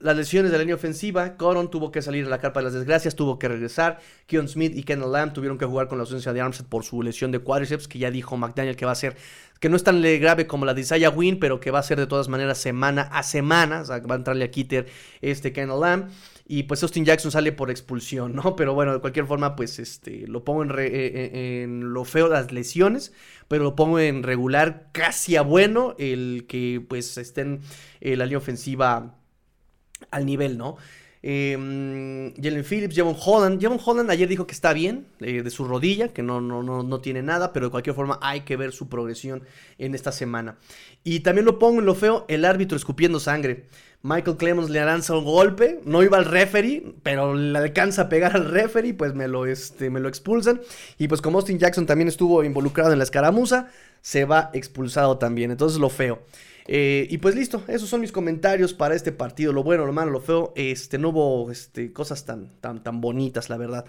las lesiones de la línea ofensiva, Coron tuvo que salir a la carpa de las desgracias, tuvo que regresar. Keon Smith y Kendall Lamb tuvieron que jugar con la ausencia de Armstead por su lesión de cuádriceps, que ya dijo McDaniel que va a ser, que no es tan grave como la de Isaiah Wynn, pero que va a ser de todas maneras semana a semana. O sea, va a entrarle a Kitter este Kendall Lamb. Y pues Austin Jackson sale por expulsión, ¿no? Pero bueno, de cualquier forma, pues este, lo pongo en, eh, eh, lo feo las lesiones, pero lo pongo en regular casi a bueno el que pues estén en la línea ofensiva al nivel, ¿no? Eh, Jalen Phillips, Javon Holland. Javon Holland ayer dijo que está bien eh, de su rodilla, que no, no, no, no, tiene nada, pero de cualquier forma hay que ver su progresión en esta semana. Y también lo pongo en lo feo, el árbitro escupiendo sangre. Michael Clemens le lanza un golpe, no iba al referee, pero le alcanza a pegar al referee, pues me lo, este, me lo expulsan. Y pues como Austin Jackson también estuvo involucrado en la escaramuza, se va expulsado también. Entonces lo feo. Eh, y pues listo, esos son mis comentarios para este partido. Lo bueno, lo malo, lo feo. Este, no hubo este, cosas tan, tan, tan bonitas, la verdad.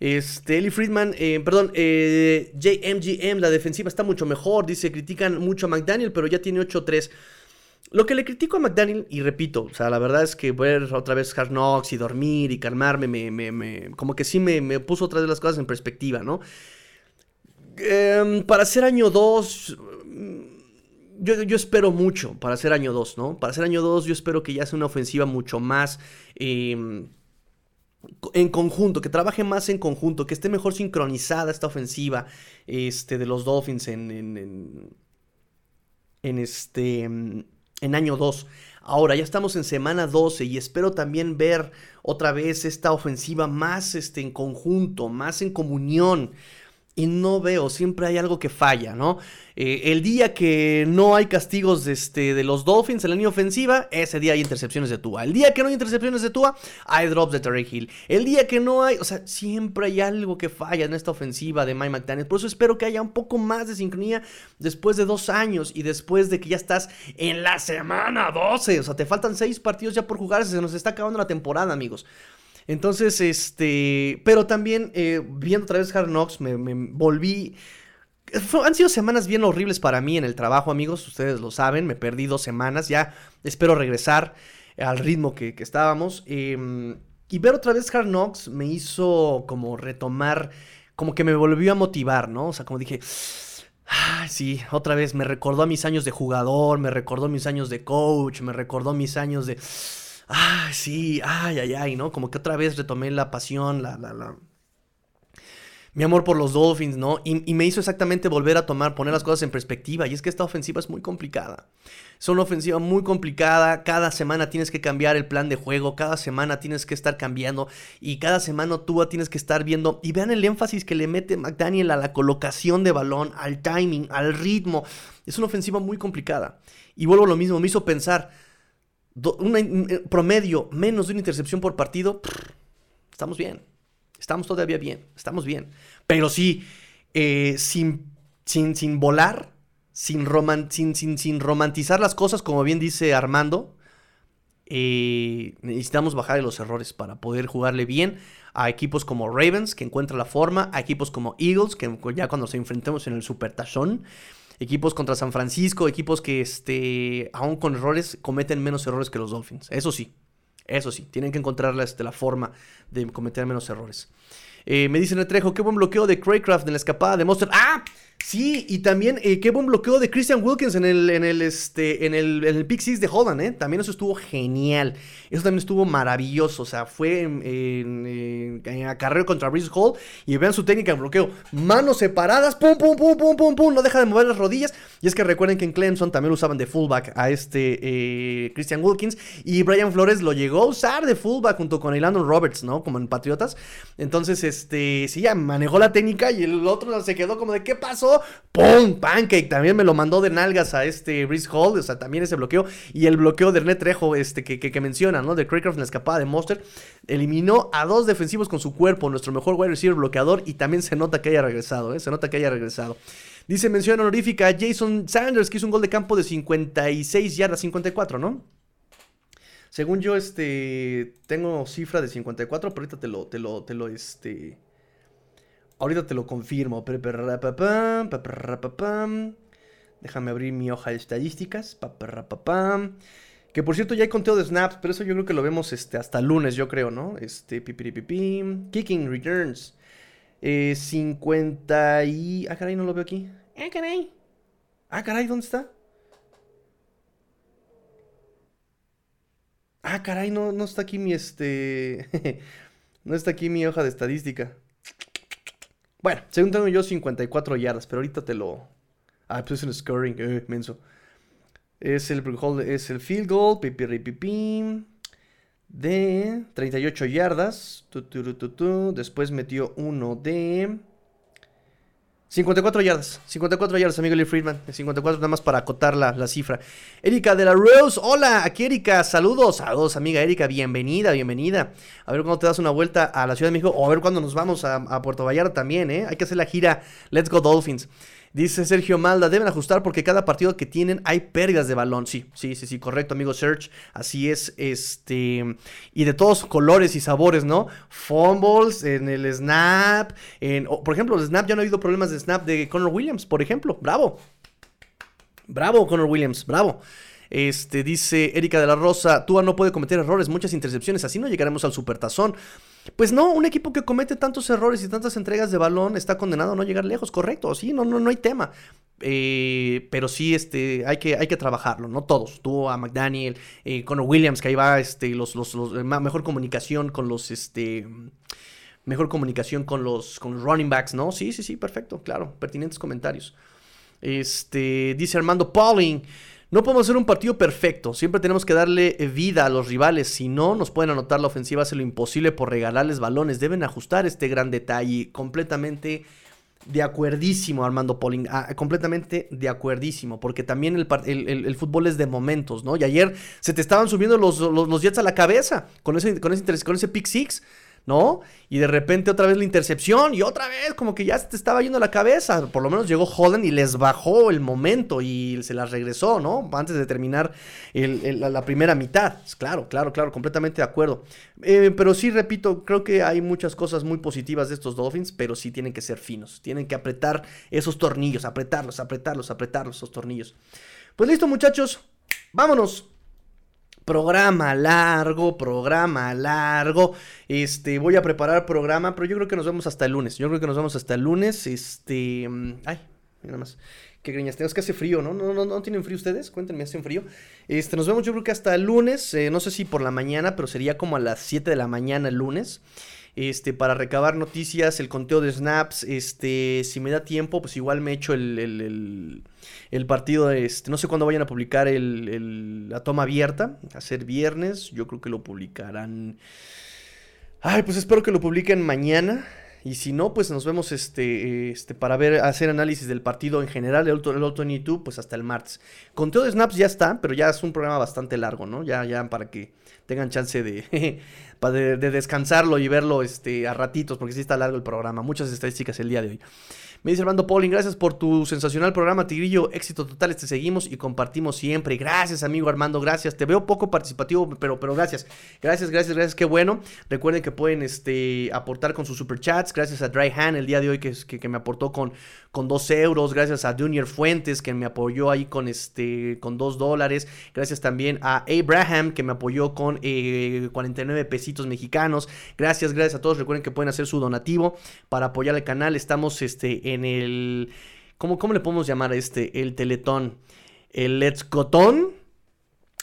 Este, Eli Friedman, eh, perdón, eh, JMGM, la defensiva está mucho mejor. Dice, critican mucho a McDaniel, pero ya tiene 8-3. Lo que le critico a McDaniel, y repito, o sea, la verdad es que ver otra vez Hard Knocks y dormir y calmarme, me, me, como que sí me, me, puso otra vez las cosas en perspectiva, ¿no? Eh, para ser año 2, yo, espero mucho para ser año 2, ¿no? Para ser año 2 yo espero que ya sea una ofensiva mucho más... Eh, en conjunto, que trabaje más en conjunto, que esté mejor sincronizada esta ofensiva este, de los Dolphins en, en, en, este, en año 2. Ahora ya estamos en semana 12 y espero también ver otra vez esta ofensiva más este, en conjunto, más en comunión y no veo, siempre hay algo que falla, ¿no? Eh, el día que no hay castigos de, este, de los Dolphins en la línea ofensiva, ese día hay intercepciones de Tua. El día que no hay intercepciones de Tua, hay drops de Terry Hill. El día que no hay, o sea, siempre hay algo que falla en esta ofensiva de Mike McDaniel. Por eso espero que haya un poco más de sincronía después de dos años y después de que ya estás en la semana 12. O sea, te faltan seis partidos ya por jugar, se nos está acabando la temporada, amigos. Entonces, este, pero también eh, viendo otra vez Hard Knocks, me, volví... Han sido semanas bien horribles para mí en el trabajo, amigos, ustedes lo saben, me perdí dos semanas, ya espero regresar al ritmo que, estábamos. Eh, y ver otra vez Hard Knocks me hizo como retomar, como que me volvió a motivar, ¿no? O sea, como dije... Ah, sí, otra vez me recordó a mis años de jugador, me recordó mis años de coach, me recordó mis años de ah, sí, ay, ay, ay, ¿no? Como que otra vez retomé la pasión, la, la, la... Mi amor por los Dolphins, ¿no? Y, y, me hizo exactamente volver a tomar, poner las cosas en perspectiva. Y es que esta ofensiva es muy complicada. Es una ofensiva muy complicada. Cada semana tienes que cambiar el plan de juego. Cada semana tienes que estar cambiando. Y cada semana tú tienes que estar viendo. Y vean el énfasis que le mete McDaniel a la colocación de balón, al timing, al ritmo. Es una ofensiva muy complicada. Y vuelvo a lo mismo, me hizo pensar una, promedio menos de una intercepción por partido, estamos bien. Estamos todavía bien, estamos bien. Pero sí, eh, sin, sin, sin, volar, sin, roman, sin, sin, romantizar las cosas, como bien dice Armando, eh, necesitamos bajar los errores para poder jugarle bien a equipos como Ravens, que encuentra la forma, a equipos como Eagles, que ya cuando se enfrentemos en el Super Tachón, equipos contra San Francisco, equipos que, este, aún con errores, cometen menos errores que los Dolphins. Eso sí, eso sí, tienen que encontrar la, este, la forma de cometer menos errores. Eh, me dicen el qué buen bloqueo de Craycraft en la escapada de Monster. ¡Ah! Sí, y también eh, qué buen bloqueo de Christian Wilkins en el, en el, este, en el, en el Pick Six de Holland, ¿eh? También eso estuvo genial. Eso también estuvo maravilloso. O sea, fue en, en, en contra Bruce Hall. Y vean su técnica de bloqueo. Manos separadas, pum, pum, pum, pum, pum, pum. No deja de mover las rodillas. Y es que recuerden que en Clemson también usaban de fullback a este eh, Christian Wilkins. Y Brian Flores lo llegó a usar de fullback junto con Elandon Roberts, ¿no? Como en Patriotas. Entonces, este, sí, ya manejó la técnica y el otro se quedó como de, ¿qué pasó? ¡Pum! Pancake. También me lo mandó de nalgas a este Brice Hall. O sea, también ese bloqueo. Y el bloqueo de René Trejo, este, que, que, menciona, ¿no? De Craycraft en la escapada de Monster. Eliminó a dos defensivos con su cuerpo. Nuestro mejor wide receiver bloqueador. Y también se nota que haya regresado, ¿eh? Se nota que haya regresado. Dice mención honorífica a Jason Sanders, que hizo un gol de campo de 56 yardas, 54, ¿no? Según yo, este, tengo cifra de 54, pero ahorita te lo, te lo, te lo, este... Ahorita te lo confirmo. Déjame abrir mi hoja de estadísticas. Que por cierto ya hay conteo de snaps, pero eso yo creo que lo vemos este, hasta lunes, yo creo, ¿no? Este, pipiripipim. Kicking returns. Eh, 50 y... Ah, caray, no lo veo aquí. Ah, caray. Ah, caray, ¿dónde está? Ah, caray, no, no está aquí mi este... (laughs) no está aquí mi hoja de estadística. Bueno, según tengo yo 54 yardas, pero ahorita te lo... Ah, pues es un scoring, eh, menso. Es el, field goal, pipiripipim, de 38 yardas. Tu, Después metió uno de... 54 yardas, 54 yardas, amigo Lee Friedman. 54 nada más para acotar la, la, cifra. Erika de la Rose, hola, aquí Erika, saludos, saludos, amiga Erika, bienvenida, bienvenida. A ver cuándo te das una vuelta a la Ciudad de México o a ver cuándo nos vamos a, a Puerto Vallarta también, ¿eh? Hay que hacer la gira Let's Go Dolphins. Dice Sergio Malda, deben ajustar porque cada partido que tienen hay pérdidas de balón. Sí, sí, sí, sí, correcto, amigo Search. Así es, este. Y de todos colores y sabores, ¿no? Fumbles en el snap. En, por ejemplo, el snap, ya no ha habido problemas de snap de Connor Williams, por ejemplo. Bravo. Bravo, Connor Williams, bravo. Este, dice Erika de la Rosa, Tua no puede cometer errores, muchas intercepciones, así no llegaremos al supertazón. Pues no, un equipo que comete tantos errores y tantas entregas de balón está condenado a no llegar lejos, correcto, sí, no, no, no hay tema. Eh, pero sí, este, hay que, hay que trabajarlo, no todos. Tú a McDaniel, eh, Conor Williams, que ahí va, este, los, los, mejor comunicación con los, este, mejor comunicación con los, con los running backs, ¿no? Sí, sí, sí, perfecto, claro, pertinentes comentarios. Este, dice Armando Pauling. No podemos hacer un partido perfecto, siempre tenemos que darle eh, vida a los rivales, si no nos pueden anotar la ofensiva, hace lo imposible por regalarles balones, deben ajustar este gran detalle, completamente de acuerdísimo Armando Pauling, ah, completamente de acuerdísimo, porque también el, fútbol es de momentos, ¿no? Y ayer se te estaban subiendo los, los, Jets a la cabeza con ese, con ese, con ese pick six. ¿No? Y de repente otra vez la intercepción y otra vez como que ya se te estaba yendo la cabeza. Por lo menos llegó Holland y les bajó el momento y se las regresó, ¿no? Antes de terminar la primera mitad. Claro, claro, claro, completamente de acuerdo. Eh, pero sí, repito, creo que hay muchas cosas muy positivas de estos Dolphins, pero sí tienen que ser finos. Tienen que apretar esos tornillos, apretarlos, apretarlos, apretarlos, esos tornillos. Pues listo, muchachos. Vámonos. Programa largo, programa largo. Este, voy a preparar programa, pero yo creo que nos vemos hasta el lunes. Yo creo que nos vemos hasta el lunes. Este, mm, ay, nada más. Qué greñas tengo, es que hace frío, ¿no? ¿no? ¿No, no, tienen frío ustedes? Cuéntenme, ¿hacen frío? Este, nos vemos yo creo que hasta el lunes, eh, no sé si por la mañana, pero sería como a las 7 de la mañana el lunes este, para recabar noticias, el conteo de snaps, este, si me da tiempo, pues igual me echo el, el, partido, este, no sé cuándo vayan a publicar la toma abierta, a ser viernes, yo creo que lo publicarán, ay, pues espero que lo publiquen mañana, y si no, pues nos vemos este, este, para hacer análisis del partido en general, el otro, el otro en YouTube, pues hasta el martes. Conteo de snaps ya está, pero ya es un programa bastante largo, ¿no? Ya, ya para que tengan chance de, (laughs) de, descansarlo y verlo este, a ratitos, porque sí está largo el programa. Muchas estadísticas el día de hoy. Me dice Armando Pauling, gracias por tu sensacional programa, Tigrillo. Éxito total, te seguimos y compartimos siempre. Gracias, amigo Armando, gracias. Te veo poco participativo, pero, pero gracias. Gracias, gracias, gracias, qué bueno. Recuerden que pueden este, aportar con sus superchats. Gracias a Dry Hand el día de hoy que, que, me aportó con, con 2 euros. Gracias a Junior Fuentes que me apoyó ahí con, este, con 2 dólares. Gracias también a Abraham que me apoyó con 49 eh, pesitos mexicanos. Gracias, gracias a todos. Recuerden que pueden hacer su donativo para apoyar el canal. Estamos este, en el... ¿Cómo, cómo le podemos llamar a este? El teletón. El Let's Gotón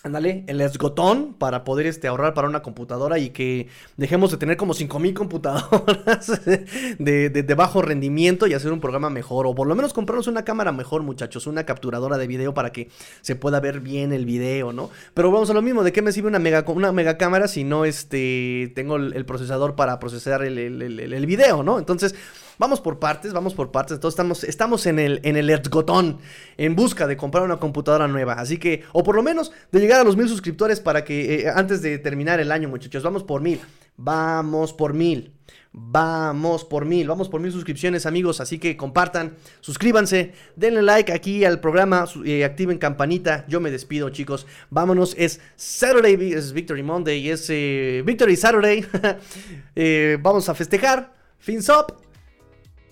Ándale, el esgotón para poder este, ahorrar para una computadora y que dejemos de tener como 5000 computadoras (laughs) de, bajo rendimiento y hacer un programa mejor. O por lo menos comprarnos una cámara mejor, muchachos, una capturadora de video para que se pueda ver bien el video, ¿no? Pero vamos a lo mismo, ¿de qué me sirve una mega, una mega cámara si no este, tengo el, procesador para procesar el, el, el video, ¿no? Entonces. Vamos por partes, vamos por partes. Entonces estamos, estamos en el, en el Ergotón, en busca de comprar una computadora nueva. Así que, o por lo menos de llegar a los mil suscriptores para que eh, antes de terminar el año, muchachos, vamos por mil. Vamos por mil. Vamos por mil, vamos por mil suscripciones amigos, así que compartan, suscríbanse, denle like aquí al programa, eh, activen campanita, yo me despido chicos, vámonos, es Saturday, es Victory Monday, es eh, Victory Saturday, (laughs) vamos a festejar, fins up,